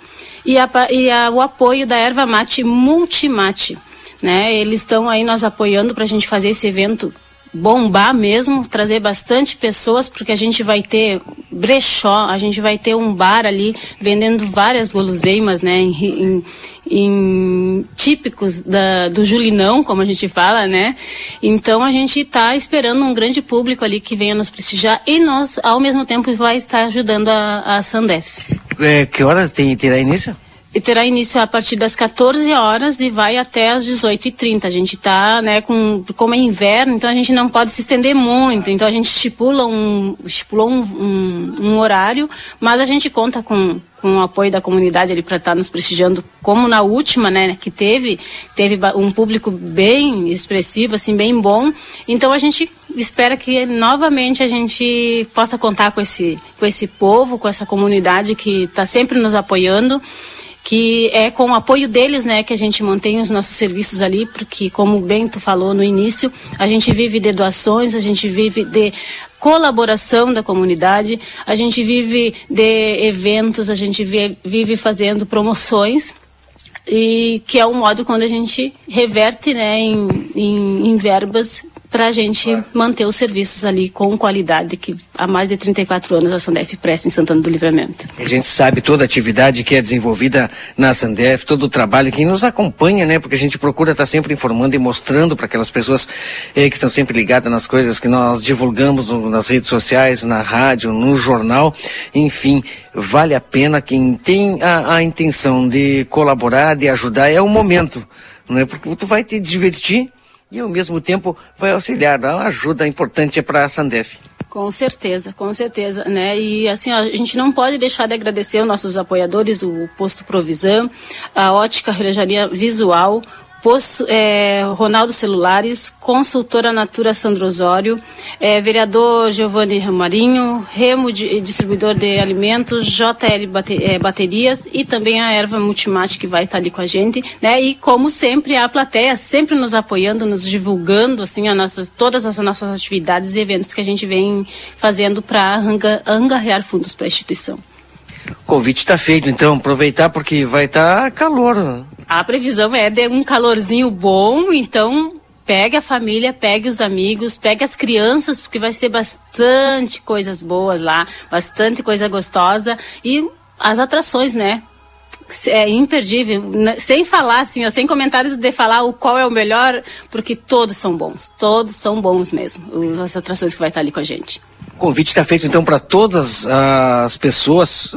e, a e a- o apoio da Erva Mate Multimate. Né? Eles estão aí nós apoiando para a gente fazer esse evento bombar mesmo, trazer bastante pessoas, porque a gente vai ter brechó, a gente vai ter um bar ali vendendo várias guloseimas, né, em, em- em típicos da, do Julinão, como a gente fala, né? Então a gente está esperando um grande público ali que venha nos prestigiar e nós, ao mesmo tempo, vai estar ajudando a, a Sandef. É, que horas tem, terá início? E terá início a partir das 14 horas e vai até as 18h30. A gente está, né, com, como é inverno, então a gente não pode se estender muito. Então a gente estipula um, estipulou um, um, um horário, mas a gente conta com, com o apoio da comunidade ali para estar nos prestigiando, como na última, né, que teve, teve um público bem expressivo, assim, bem bom. Então a gente espera que novamente a gente possa contar com esse, com esse povo, com essa comunidade que está sempre nos apoiando que é com o apoio deles, né, que a gente mantém os nossos serviços ali, porque como bem tu falou no início, a gente vive de doações, a gente vive de colaboração da comunidade, a gente vive de eventos, a gente vi- vive fazendo promoções e que é um modo quando a gente reverte, né, em, em, em verbas para a gente manter os serviços ali com qualidade que há mais de 34 anos a Sandef presta em Santana do Livramento. A gente sabe toda a atividade que é desenvolvida na Sandef, todo o trabalho, quem nos acompanha, né? Porque a gente procura estar sempre informando e mostrando para aquelas pessoas eh, que estão sempre ligadas nas coisas que nós divulgamos no, nas redes sociais, na rádio, no jornal, enfim, vale a pena quem tem a, a intenção de colaborar, de ajudar, é o momento, não é? Porque tu vai te divertir e ao mesmo tempo vai auxiliar, dar uma ajuda importante para a Sandef. Com certeza, com certeza, né? E assim, ó, a gente não pode deixar de agradecer aos nossos apoiadores, o Posto Provisão, a Ótica Relojaria Visual, Posto, é, Ronaldo Celulares, consultora Natura Sandro Osório, é, vereador Giovanni Marinho, Remo de, distribuidor de alimentos, JL bate, é, Baterias e também a Erva Multimate que vai estar ali com a gente, né? E como sempre a plateia sempre nos apoiando, nos divulgando assim a nossas, todas as nossas atividades e eventos que a gente vem fazendo para angariar fundos para a instituição. O convite está feito, então aproveitar porque vai estar tá calor. A previsão é de um calorzinho bom, então pegue a família, pegue os amigos, pegue as crianças, porque vai ser bastante coisas boas lá, bastante coisa gostosa e as atrações, né? É imperdível, sem falar assim, sem comentários de falar o qual é o melhor, porque todos são bons, todos são bons mesmo, as atrações que vai estar ali com a gente. O convite está feito então para todas as pessoas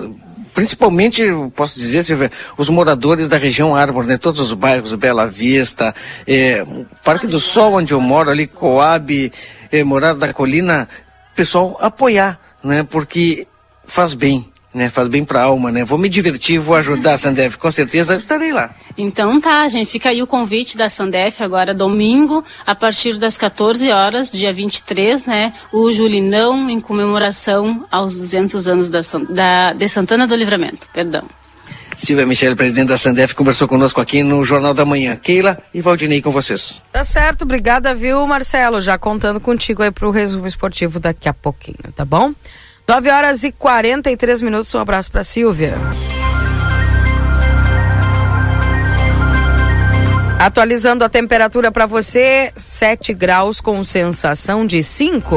principalmente, posso dizer, Silvia, os moradores da região Árvore, né? Todos os bairros, Bela Vista, é, Parque do Sol, onde eu moro, ali, Coab, é, Morada da Colina, pessoal apoiar, né? Porque faz bem né? Faz bem para a alma, né? Vou me divertir, vou ajudar a Sandef, com certeza estarei lá. Então tá, gente, fica aí o convite da Sandef agora domingo, a partir das 14 horas, dia 23, né? O Julinão em comemoração aos 200 anos da, da de Santana do Livramento, perdão. Silvia Michele, presidente da Sandef, conversou conosco aqui no Jornal da Manhã. Keila e Valdinei com vocês. Tá certo, obrigada, viu, Marcelo? Já contando contigo aí pro resumo esportivo daqui a pouquinho, tá bom? 9 horas e 43 minutos. Um abraço para Silvia. Atualizando a temperatura para você, 7 graus com sensação de 5.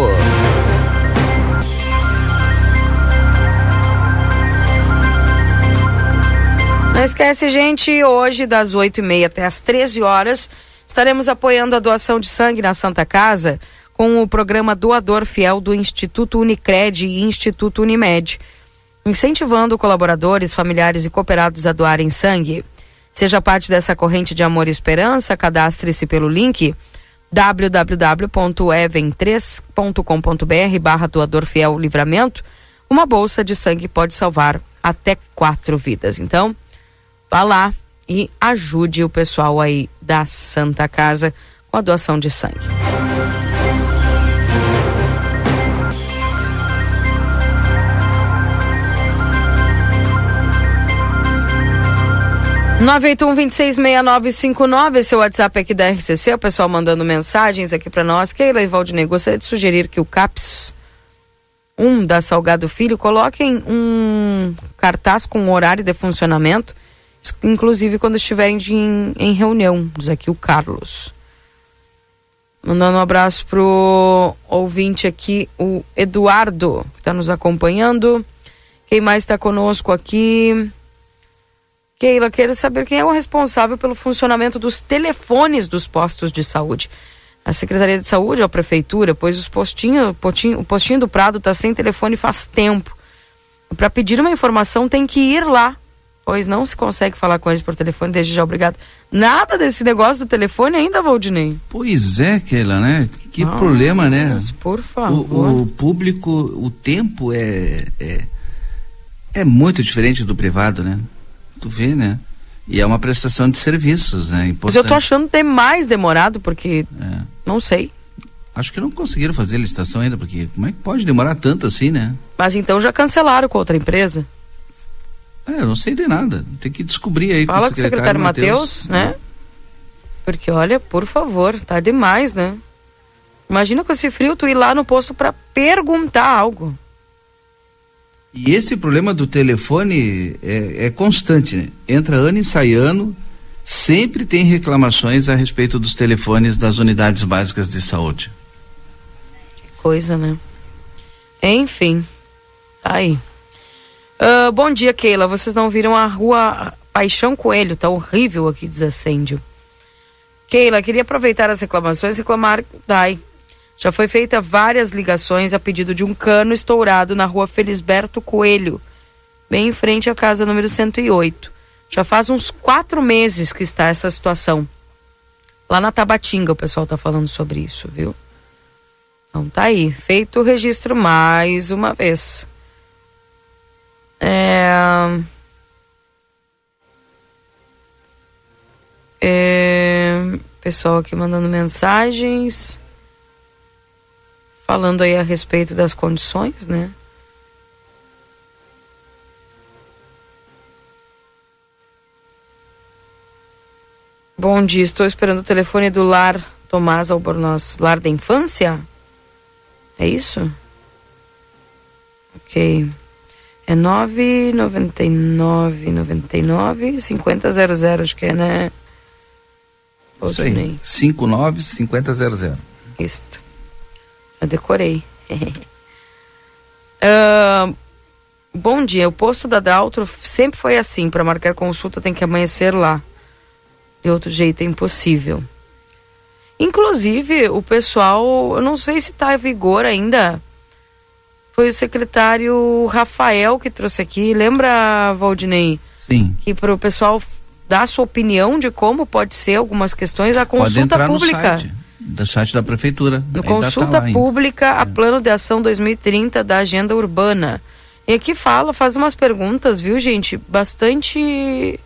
Não esquece, gente, hoje das 8 e meia até as 13 horas, estaremos apoiando a doação de sangue na Santa Casa com o programa Doador Fiel do Instituto Unicred e Instituto Unimed, incentivando colaboradores, familiares e cooperados a doarem sangue. Seja parte dessa corrente de amor e esperança, cadastre-se pelo link www.even3.com.br barra doador fiel livramento. Uma bolsa de sangue pode salvar até quatro vidas. Então, vá lá e ajude o pessoal aí da Santa Casa com a doação de sangue. 981-266959, esse é o WhatsApp aqui da RCC, o pessoal mandando mensagens aqui para nós. Keila e Valdinei, gostaria de sugerir que o CAPS 1 da Salgado Filho coloquem um cartaz com horário de funcionamento, inclusive quando estiverem de, em, em reunião, diz aqui o Carlos. Mandando um abraço pro ouvinte aqui, o Eduardo, que está nos acompanhando. Quem mais está conosco aqui? Keila, quero saber quem é o responsável pelo funcionamento dos telefones dos postos de saúde. A Secretaria de Saúde ou a Prefeitura, pois os postinho, postinho, o postinho do Prado está sem telefone faz tempo. Para pedir uma informação tem que ir lá, pois não se consegue falar com eles por telefone, desde já obrigado. Nada desse negócio do telefone ainda, Valdinei. Pois é, Keila, né? Que ah, problema, né? Por favor. O, o, público, o tempo é, é, é muito diferente do privado, né? Tu vê, né? E é uma prestação de serviços, né? Importante. Mas eu tô achando ter mais demorado, porque é. não sei. Acho que não conseguiram fazer a licitação ainda, porque como é que pode demorar tanto assim, né? Mas então já cancelaram com outra empresa? É, eu não sei de nada. Tem que descobrir aí Fala com o secretário, secretário Matheus, né? É. Porque olha, por favor, tá demais, né? Imagina com esse frio tu ir lá no posto para perguntar algo. E esse problema do telefone é, é constante, né? Entra ano e sai ano, sempre tem reclamações a respeito dos telefones das unidades básicas de saúde. coisa, né? Enfim, tá aí. Uh, bom dia, Keila. Vocês não viram a rua Paixão Coelho? Tá horrível aqui, desacêndio. Keila, queria aproveitar as reclamações e reclamar. Dai. Já foi feita várias ligações a pedido de um cano estourado na rua Felisberto Coelho, bem em frente à casa número 108. Já faz uns quatro meses que está essa situação. Lá na Tabatinga o pessoal tá falando sobre isso, viu? Então tá aí, feito o registro mais uma vez. É... É... Pessoal aqui mandando mensagens. Falando aí a respeito das condições, né? Bom dia, estou esperando o telefone do Lar Tomás Albornoz. Lar da Infância? É isso? Ok. É 999 99 5000, acho que é, né? Isso aí. 59 5000. Isso. Eu decorei. uh, bom dia. O posto da Daltro sempre foi assim. Para marcar consulta tem que amanhecer lá. De outro jeito é impossível. Inclusive, o pessoal, eu não sei se está em vigor ainda. Foi o secretário Rafael que trouxe aqui. Lembra, Valdinei? Sim. Que para o pessoal dar sua opinião de como pode ser algumas questões, a consulta pública. Do site da prefeitura. No Ainda consulta tá lá ainda. pública a plano de ação 2030 da agenda urbana. E aqui fala, faz umas perguntas, viu, gente? Bastante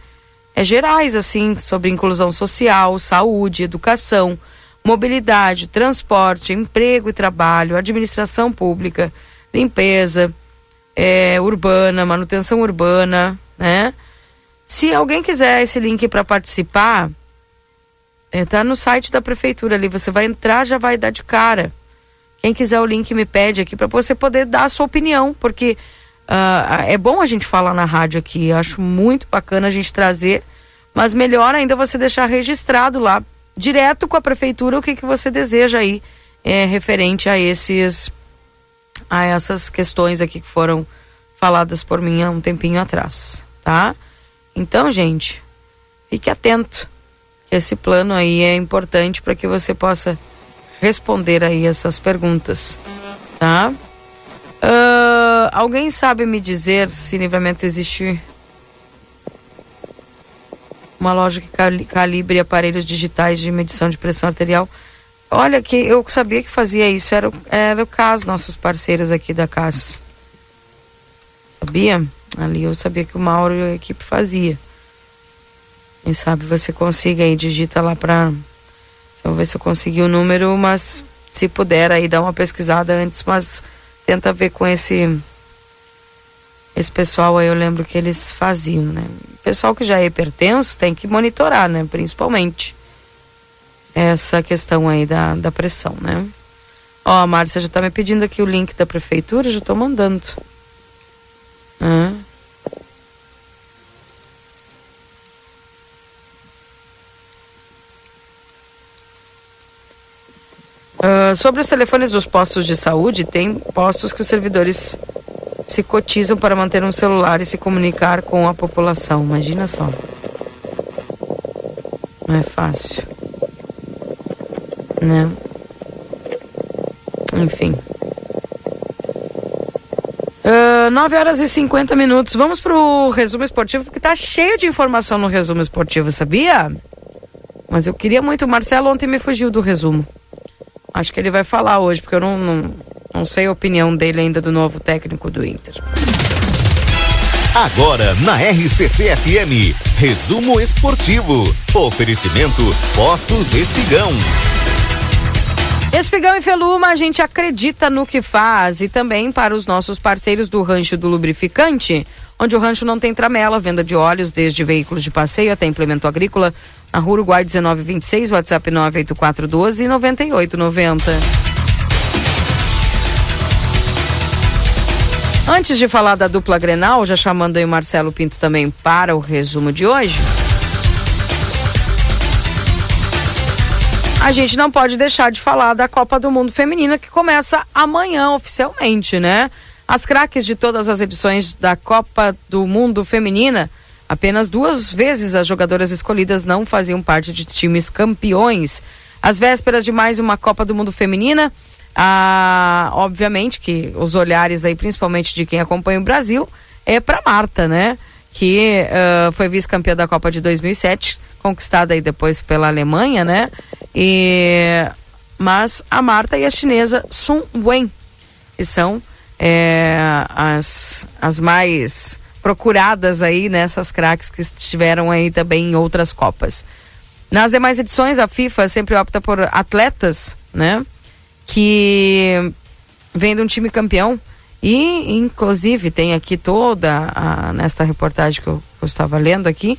é, gerais, assim, sobre inclusão social, saúde, educação, mobilidade, transporte, emprego e trabalho, administração pública, limpeza, é, urbana, manutenção urbana, né? Se alguém quiser esse link para participar, é, tá no site da prefeitura ali. Você vai entrar, já vai dar de cara. Quem quiser o link me pede aqui para você poder dar a sua opinião, porque ah, é bom a gente falar na rádio aqui. Eu acho muito bacana a gente trazer, mas melhor ainda você deixar registrado lá, direto com a prefeitura, o que, que você deseja aí é, referente a esses a essas questões aqui que foram faladas por mim há um tempinho atrás, tá? Então, gente, fique atento esse plano aí é importante para que você possa responder aí essas perguntas, tá? Ah, alguém sabe me dizer se livramento existe uma loja que cali- calibre aparelhos digitais de medição de pressão arterial? Olha, que eu sabia que fazia isso, era, era o CAS, nossos parceiros aqui da CAS. Sabia? Ali eu sabia que o Mauro e a equipe fazia. Quem sabe você consiga aí, digita lá pra. Vamos ver se eu consegui o número, mas se puder aí dar uma pesquisada antes, mas tenta ver com esse. Esse pessoal aí, eu lembro que eles faziam, né? Pessoal que já é hipertenso tem que monitorar, né? Principalmente essa questão aí da, da pressão, né? Ó, a Márcia já tá me pedindo aqui o link da prefeitura, já tô mandando. Hã? Ah, sobre os telefones dos postos de saúde, tem postos que os servidores se cotizam para manter um celular e se comunicar com a população. Imagina só. Não é fácil. Né? Enfim. Ah, 9 horas e 50 minutos. Vamos pro resumo esportivo, porque tá cheio de informação no resumo esportivo, sabia? Mas eu queria muito. O Marcelo ontem me fugiu do resumo. Acho que ele vai falar hoje, porque eu não, não, não sei a opinião dele ainda do novo técnico do Inter. Agora na RCC FM, resumo esportivo. Oferecimento Postos Espigão. Espigão e Feluma, a gente acredita no que faz e também para os nossos parceiros do Rancho do Lubrificante, onde o rancho não tem tramela, venda de óleos desde veículos de passeio até implemento agrícola, na Rua Uruguai 1926, WhatsApp 98412 9890. Antes de falar da dupla Grenal, já chamando aí o Marcelo Pinto também para o resumo de hoje. a gente não pode deixar de falar da Copa do Mundo Feminina que começa amanhã oficialmente, né? As craques de todas as edições da Copa do Mundo Feminina, apenas duas vezes as jogadoras escolhidas não faziam parte de times campeões. Às vésperas de mais uma Copa do Mundo Feminina, ah, obviamente que os olhares aí, principalmente de quem acompanha o Brasil, é para Marta, né? Que uh, foi vice-campeã da Copa de 2007, conquistada aí depois pela Alemanha, né? E mas a Marta e a chinesa Sun Wen, que são é, as, as mais procuradas aí nessas craques que estiveram aí também em outras Copas. Nas demais edições, a FIFA sempre opta por atletas, né? Que vêm de um time campeão. E, inclusive, tem aqui toda, a, nesta reportagem que eu, eu estava lendo aqui,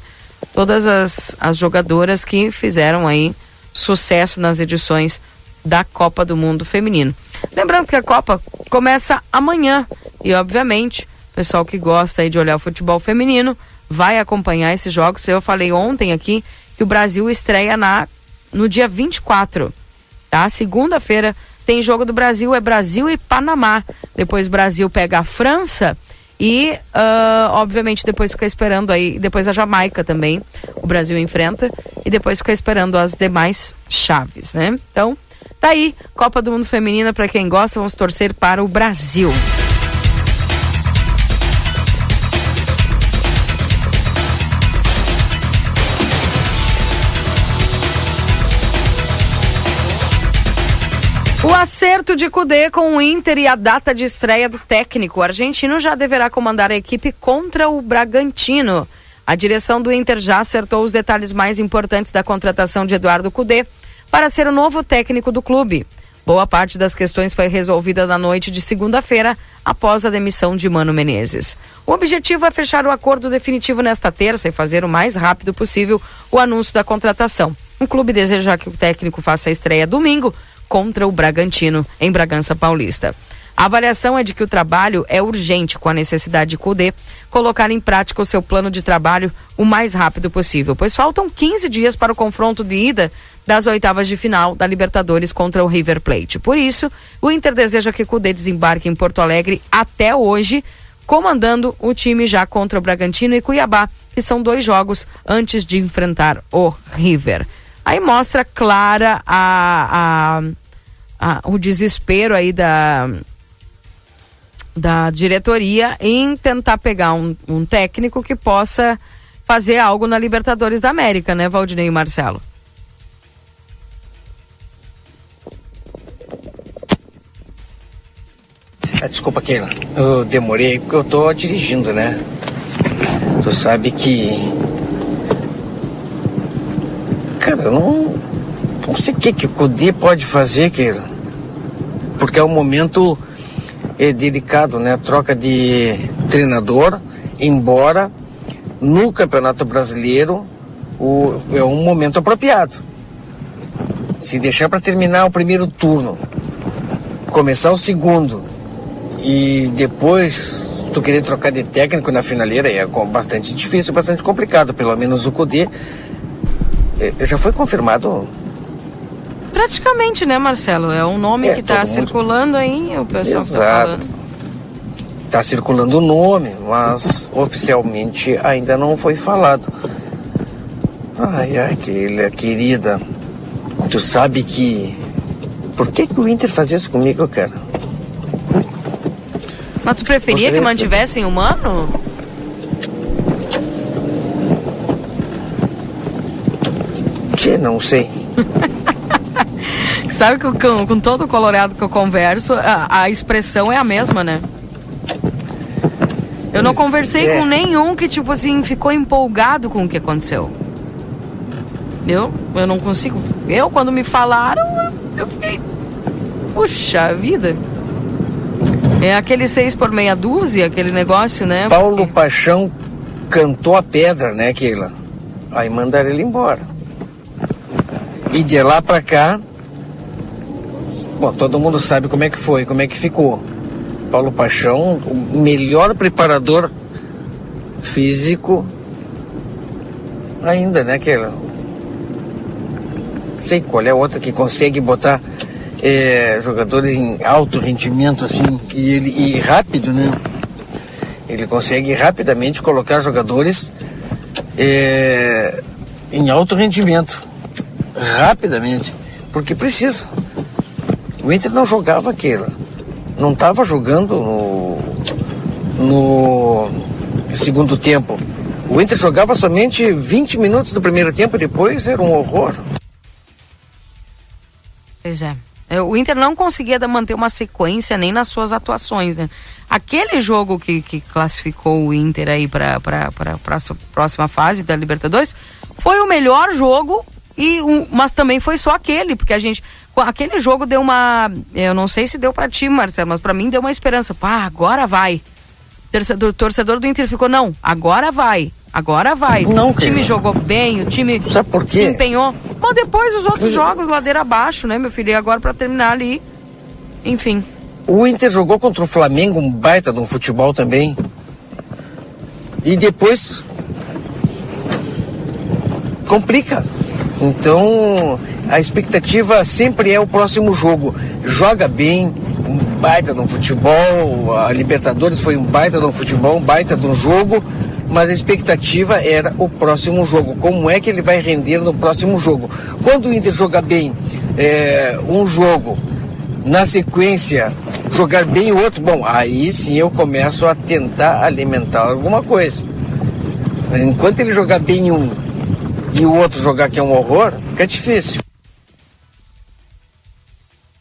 todas as, as jogadoras que fizeram aí sucesso nas edições da Copa do Mundo Feminino. Lembrando que a Copa começa amanhã e, obviamente, pessoal que gosta aí de olhar o futebol feminino vai acompanhar esses jogos. Eu falei ontem aqui que o Brasil estreia na no dia 24, tá? Segunda-feira tem jogo do Brasil, é Brasil e Panamá. Depois Brasil pega a França e, uh, obviamente, depois fica esperando aí, depois a Jamaica também, o Brasil enfrenta, e depois fica esperando as demais chaves, né? Então, tá aí, Copa do Mundo Feminina, para quem gosta, vamos torcer para o Brasil. O acerto de Cudê com o Inter e a data de estreia do técnico. O argentino já deverá comandar a equipe contra o Bragantino. A direção do Inter já acertou os detalhes mais importantes da contratação de Eduardo Cudê para ser o novo técnico do clube. Boa parte das questões foi resolvida na noite de segunda-feira, após a demissão de Mano Menezes. O objetivo é fechar o acordo definitivo nesta terça e fazer o mais rápido possível o anúncio da contratação. O clube deseja que o técnico faça a estreia domingo contra o Bragantino, em Bragança Paulista. A avaliação é de que o trabalho é urgente, com a necessidade de CUDE colocar em prática o seu plano de trabalho o mais rápido possível, pois faltam 15 dias para o confronto de ida das oitavas de final da Libertadores contra o River Plate. Por isso, o Inter deseja que CUDE desembarque em Porto Alegre até hoje, comandando o time já contra o Bragantino e Cuiabá, que são dois jogos antes de enfrentar o River. Aí mostra clara a, a a, o desespero aí da, da diretoria em tentar pegar um, um técnico que possa fazer algo na Libertadores da América, né, Valdinei e Marcelo? Ah, desculpa, Keila. Eu demorei porque eu tô dirigindo, né? Tu sabe que. Cara, eu não. Não sei o que, que o Cudi pode fazer, Keila porque é um momento é, delicado, né? Troca de treinador, embora no Campeonato Brasileiro o, é um momento apropriado. Se deixar para terminar o primeiro turno, começar o segundo e depois tu querer trocar de técnico na finaleira é bastante difícil, bastante complicado. Pelo menos o Cudê é, já foi confirmado Praticamente, né, Marcelo? É um nome é, que está circulando aí, o pessoal está falando. Está circulando o nome, mas oficialmente ainda não foi falado. Ai, ai, que, querida, tu sabe que. Por que, que o Inter fazia isso comigo, cara? Mas tu preferia que mantivessem o mano? Que não sei. Sabe que com, com todo o colorado que eu converso, a, a expressão é a mesma, né? Eu não conversei é. com nenhum que, tipo assim, ficou empolgado com o que aconteceu. Eu, eu não consigo. Eu, quando me falaram, eu, fiquei. Puxa vida. É aquele seis por meia dúzia, aquele negócio, né? Paulo Porque... Paixão cantou a pedra, né, Keila? Aí mandaram ele embora. E de lá pra cá, Bom, todo mundo sabe como é que foi, como é que ficou. Paulo Paixão, o melhor preparador físico ainda, né? Que sei qual é outra que consegue botar é, jogadores em alto rendimento assim e ele e rápido, né? Ele consegue rapidamente colocar jogadores é, em alto rendimento, rapidamente, porque precisa. O Inter não jogava aquela, não estava jogando no, no segundo tempo. O Inter jogava somente 20 minutos do primeiro tempo, depois era um horror. Pois é. É, O Inter não conseguia manter uma sequência nem nas suas atuações, né? Aquele jogo que, que classificou o Inter aí para a próxima fase da Libertadores foi o melhor jogo, e um- mas também foi só aquele, porque a gente. Aquele jogo deu uma. Eu não sei se deu para ti, Marcelo, mas para mim deu uma esperança. Pá, agora vai. Torcedor, torcedor do Inter ficou, não, agora vai. Agora vai. Não, o time jogou bem, o time Sabe por quê? se empenhou. Mas depois os outros é. jogos, ladeira abaixo, né, meu filho? E agora para terminar ali. Enfim. O Inter jogou contra o Flamengo um baita no futebol também. E depois complica. Então a expectativa sempre é o próximo jogo. Joga bem, um baita no futebol. A Libertadores foi um baita no futebol, um baita no jogo. Mas a expectativa era o próximo jogo. Como é que ele vai render no próximo jogo? Quando o Inter jogar bem é, um jogo, na sequência jogar bem o outro, bom, aí sim eu começo a tentar alimentar alguma coisa. Enquanto ele jogar bem um e o outro jogar que é um horror, fica difícil.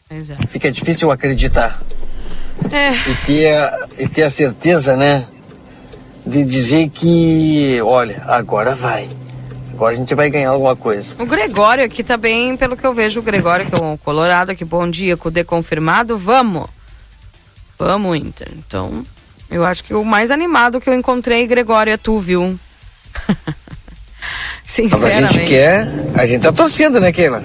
É. Fica difícil acreditar É. e ter, a- e ter a certeza, né, de dizer que, olha, agora vai. Agora a gente vai ganhar alguma coisa. O Gregório aqui também, pelo que eu vejo, o Gregório, que é um colorado aqui, bom dia, com o D confirmado, vamos. Vamos, Inter. Então, eu acho que o mais animado que eu encontrei, Gregório, é tu, viu? Mas a Sinceramente. gente quer, a gente tá torcendo, né, Keila?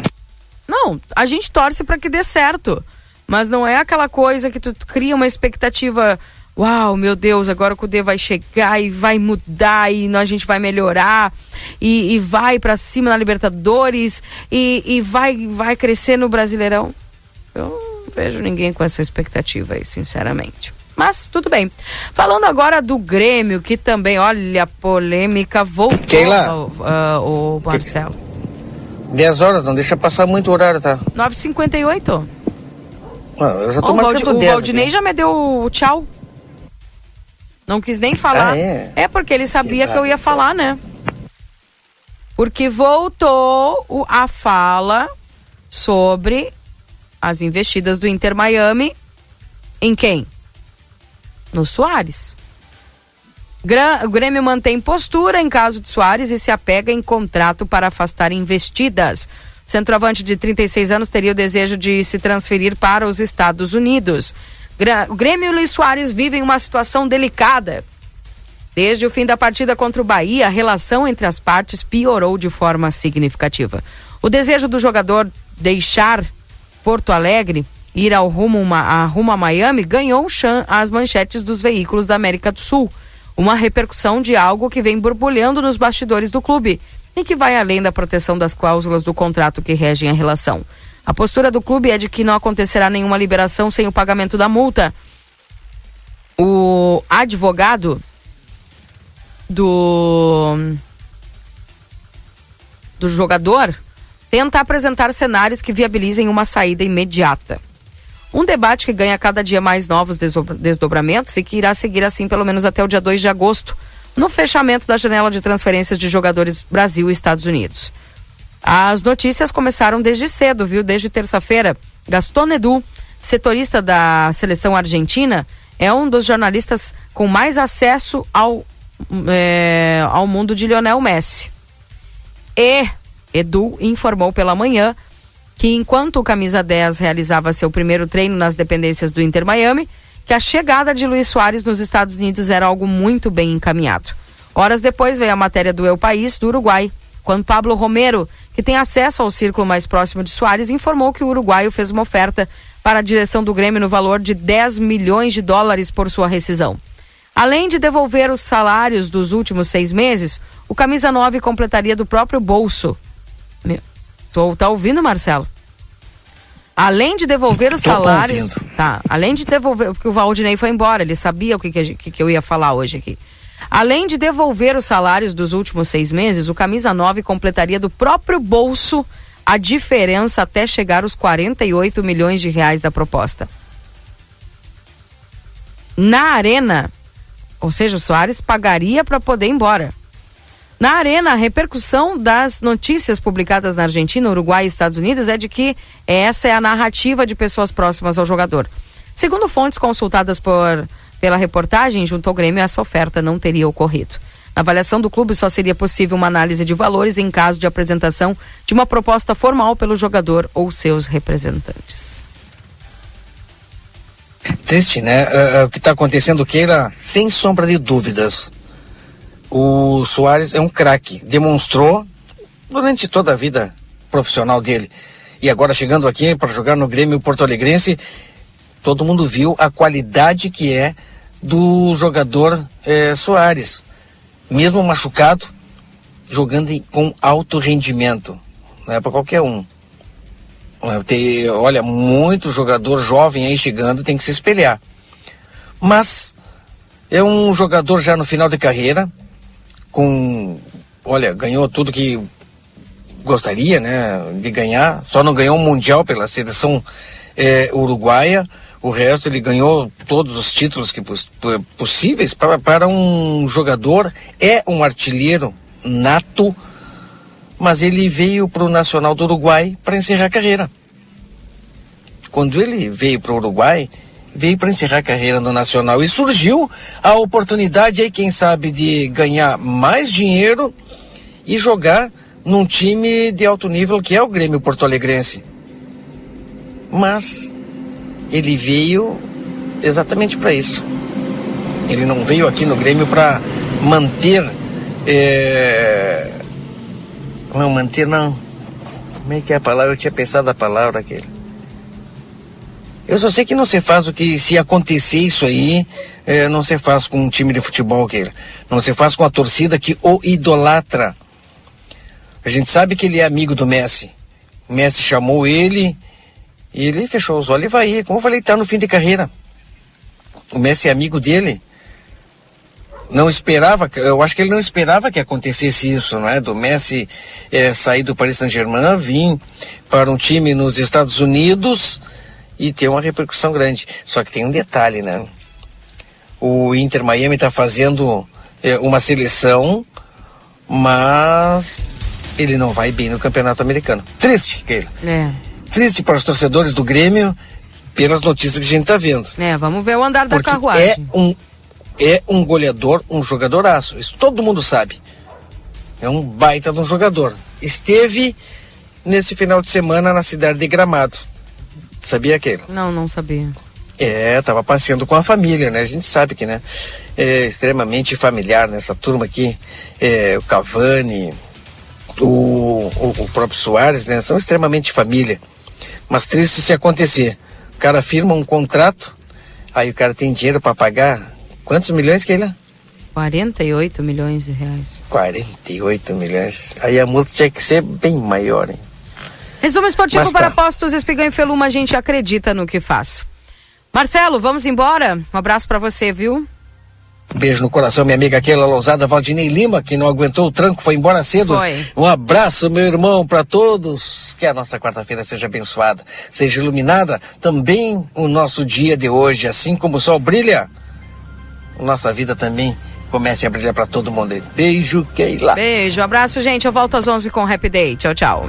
Não, a gente torce para que dê certo. Mas não é aquela coisa que tu cria uma expectativa. Uau, meu Deus, agora o Cudê vai chegar e vai mudar e a gente vai melhorar e, e vai para cima na Libertadores e, e vai, vai crescer no Brasileirão. Eu não vejo ninguém com essa expectativa aí, sinceramente. Mas tudo bem. Falando agora do Grêmio, que também, olha, a polêmica voltou, Keila. ah, o Marcelo. 10 horas, não deixa passar muito o horário, tá? 9h58. Ah, eu já tô Ó, o, marcando Valdi- o 10 Valdinei aqui. já me deu o tchau. Não quis nem falar. Ah, é? porque ele sabia que eu ia falar, né? Porque voltou o- a fala sobre as investidas do Inter Miami em quem? No Soares. O Grêmio mantém postura em caso de Soares e se apega em contrato para afastar investidas. Centroavante de 36 anos teria o desejo de se transferir para os Estados Unidos. O Grêmio e Luiz Soares vivem uma situação delicada. Desde o fim da partida contra o Bahia, a relação entre as partes piorou de forma significativa. O desejo do jogador deixar Porto Alegre, ir ao rumo, a, rumo a Miami, ganhou chan as manchetes dos veículos da América do Sul. Uma repercussão de algo que vem borbulhando nos bastidores do clube e que vai além da proteção das cláusulas do contrato que regem a relação. A postura do clube é de que não acontecerá nenhuma liberação sem o pagamento da multa. O advogado do do jogador tenta apresentar cenários que viabilizem uma saída imediata. Um debate que ganha cada dia mais novos desdobra- desdobramentos e que irá seguir assim pelo menos até o dia 2 de agosto, no fechamento da janela de transferências de jogadores Brasil e Estados Unidos. As notícias começaram desde cedo, viu? Desde terça-feira. Gaston Edu, setorista da seleção argentina, é um dos jornalistas com mais acesso ao, é, ao mundo de Lionel Messi. E Edu informou pela manhã que enquanto o camisa 10 realizava seu primeiro treino nas dependências do Inter Miami, que a chegada de Luiz Soares nos Estados Unidos era algo muito bem encaminhado. Horas depois veio a matéria do El País, do Uruguai, quando Pablo Romero, que tem acesso ao círculo mais próximo de Soares, informou que o uruguaio fez uma oferta para a direção do Grêmio no valor de 10 milhões de dólares por sua rescisão. Além de devolver os salários dos últimos seis meses, o camisa 9 completaria do próprio bolso. Meu, Tô, tá ouvindo, Marcelo? Além de devolver os Tô salários. ouvindo. Tá. Além de devolver. Porque o Valdinei foi embora, ele sabia o que, que que eu ia falar hoje aqui. Além de devolver os salários dos últimos seis meses, o Camisa 9 completaria do próprio bolso a diferença até chegar aos 48 milhões de reais da proposta. Na Arena, ou seja, o Soares pagaria para poder ir embora. Na Arena, a repercussão das notícias publicadas na Argentina, Uruguai e Estados Unidos é de que essa é a narrativa de pessoas próximas ao jogador. Segundo fontes consultadas por, pela reportagem, junto ao Grêmio, essa oferta não teria ocorrido. Na avaliação do clube, só seria possível uma análise de valores em caso de apresentação de uma proposta formal pelo jogador ou seus representantes. Triste, né? É, é, o que está acontecendo, Keila, sem sombra de dúvidas. O Soares é um craque. Demonstrou durante toda a vida profissional dele. E agora chegando aqui para jogar no Grêmio Porto Alegrense, todo mundo viu a qualidade que é do jogador eh, Soares. Mesmo machucado, jogando com alto rendimento. Não é para qualquer um. É, tem- olha, muito jogador jovem aí chegando tem que se espelhar. Mas é um jogador já no final de carreira, com. Olha, ganhou tudo que gostaria né, de ganhar, só não ganhou um Mundial pela seleção eh, uruguaia. O resto ele ganhou todos os títulos que poss- po- possíveis para, para um jogador, é um artilheiro nato, mas ele veio para o Nacional do Uruguai para encerrar a carreira. Quando ele veio para o Uruguai, veio para encerrar a carreira no Nacional e surgiu a oportunidade aí, quem sabe, de ganhar mais dinheiro e jogar num time de alto nível que é o Grêmio Porto Alegrense. Mas ele veio exatamente para isso. Ele não veio aqui no Grêmio para manter. eh, Não, manter não. Como é que é a palavra? Eu tinha pensado a palavra aquele. Eu só sei que não se faz o que, se acontecer isso aí, eh, não se faz com um time de futebol aquele. Não se faz com a torcida que o idolatra. A gente sabe que ele é amigo do Messi. O Messi chamou ele e ele fechou os olhos e vai ir. Como eu falei, tá no fim de carreira. O Messi é amigo dele. Não esperava, eu acho que ele não esperava que acontecesse isso, não é? Do Messi eh, sair do Paris Saint-Germain, vir para um time nos Estados Unidos e ter uma repercussão grande. Só que tem um detalhe, né? O Inter Miami está fazendo eh, uma seleção, mas ele não vai bem no Campeonato Americano. Triste, Keila. É. Triste para os torcedores do Grêmio pelas notícias que a gente está vendo. É, vamos ver o andar da Porque carruagem. é um, é um goleador, um jogadoraço. Isso todo mundo sabe. É um baita de um jogador. Esteve nesse final de semana na cidade de Gramado. Sabia aquele? Não, não sabia. É, tava passeando com a família, né? A gente sabe que, né? É extremamente familiar nessa turma aqui. É, o Cavani, o, o, o próprio Soares, né? São extremamente família. Mas triste se acontecer. O cara firma um contrato, aí o cara tem dinheiro para pagar. Quantos milhões que ele é? 48 milhões de reais. 48 milhões. Aí a multa tinha que ser bem maior, hein? Resumo esportivo para tá. postos Espigão e Feluma, a gente acredita no que faz. Marcelo, vamos embora? Um abraço para você, viu? Beijo no coração, minha amiga Keila Lousada, Valdinei Lima, que não aguentou o tranco, foi embora cedo. Foi. Um abraço, meu irmão, para todos. Que a nossa quarta-feira seja abençoada, seja iluminada. Também o nosso dia de hoje, assim como o sol brilha, nossa vida também comece a brilhar para todo mundo. Beijo, Keila. Beijo, abraço, gente. Eu volto às 11 com o Happy Day. Tchau, tchau.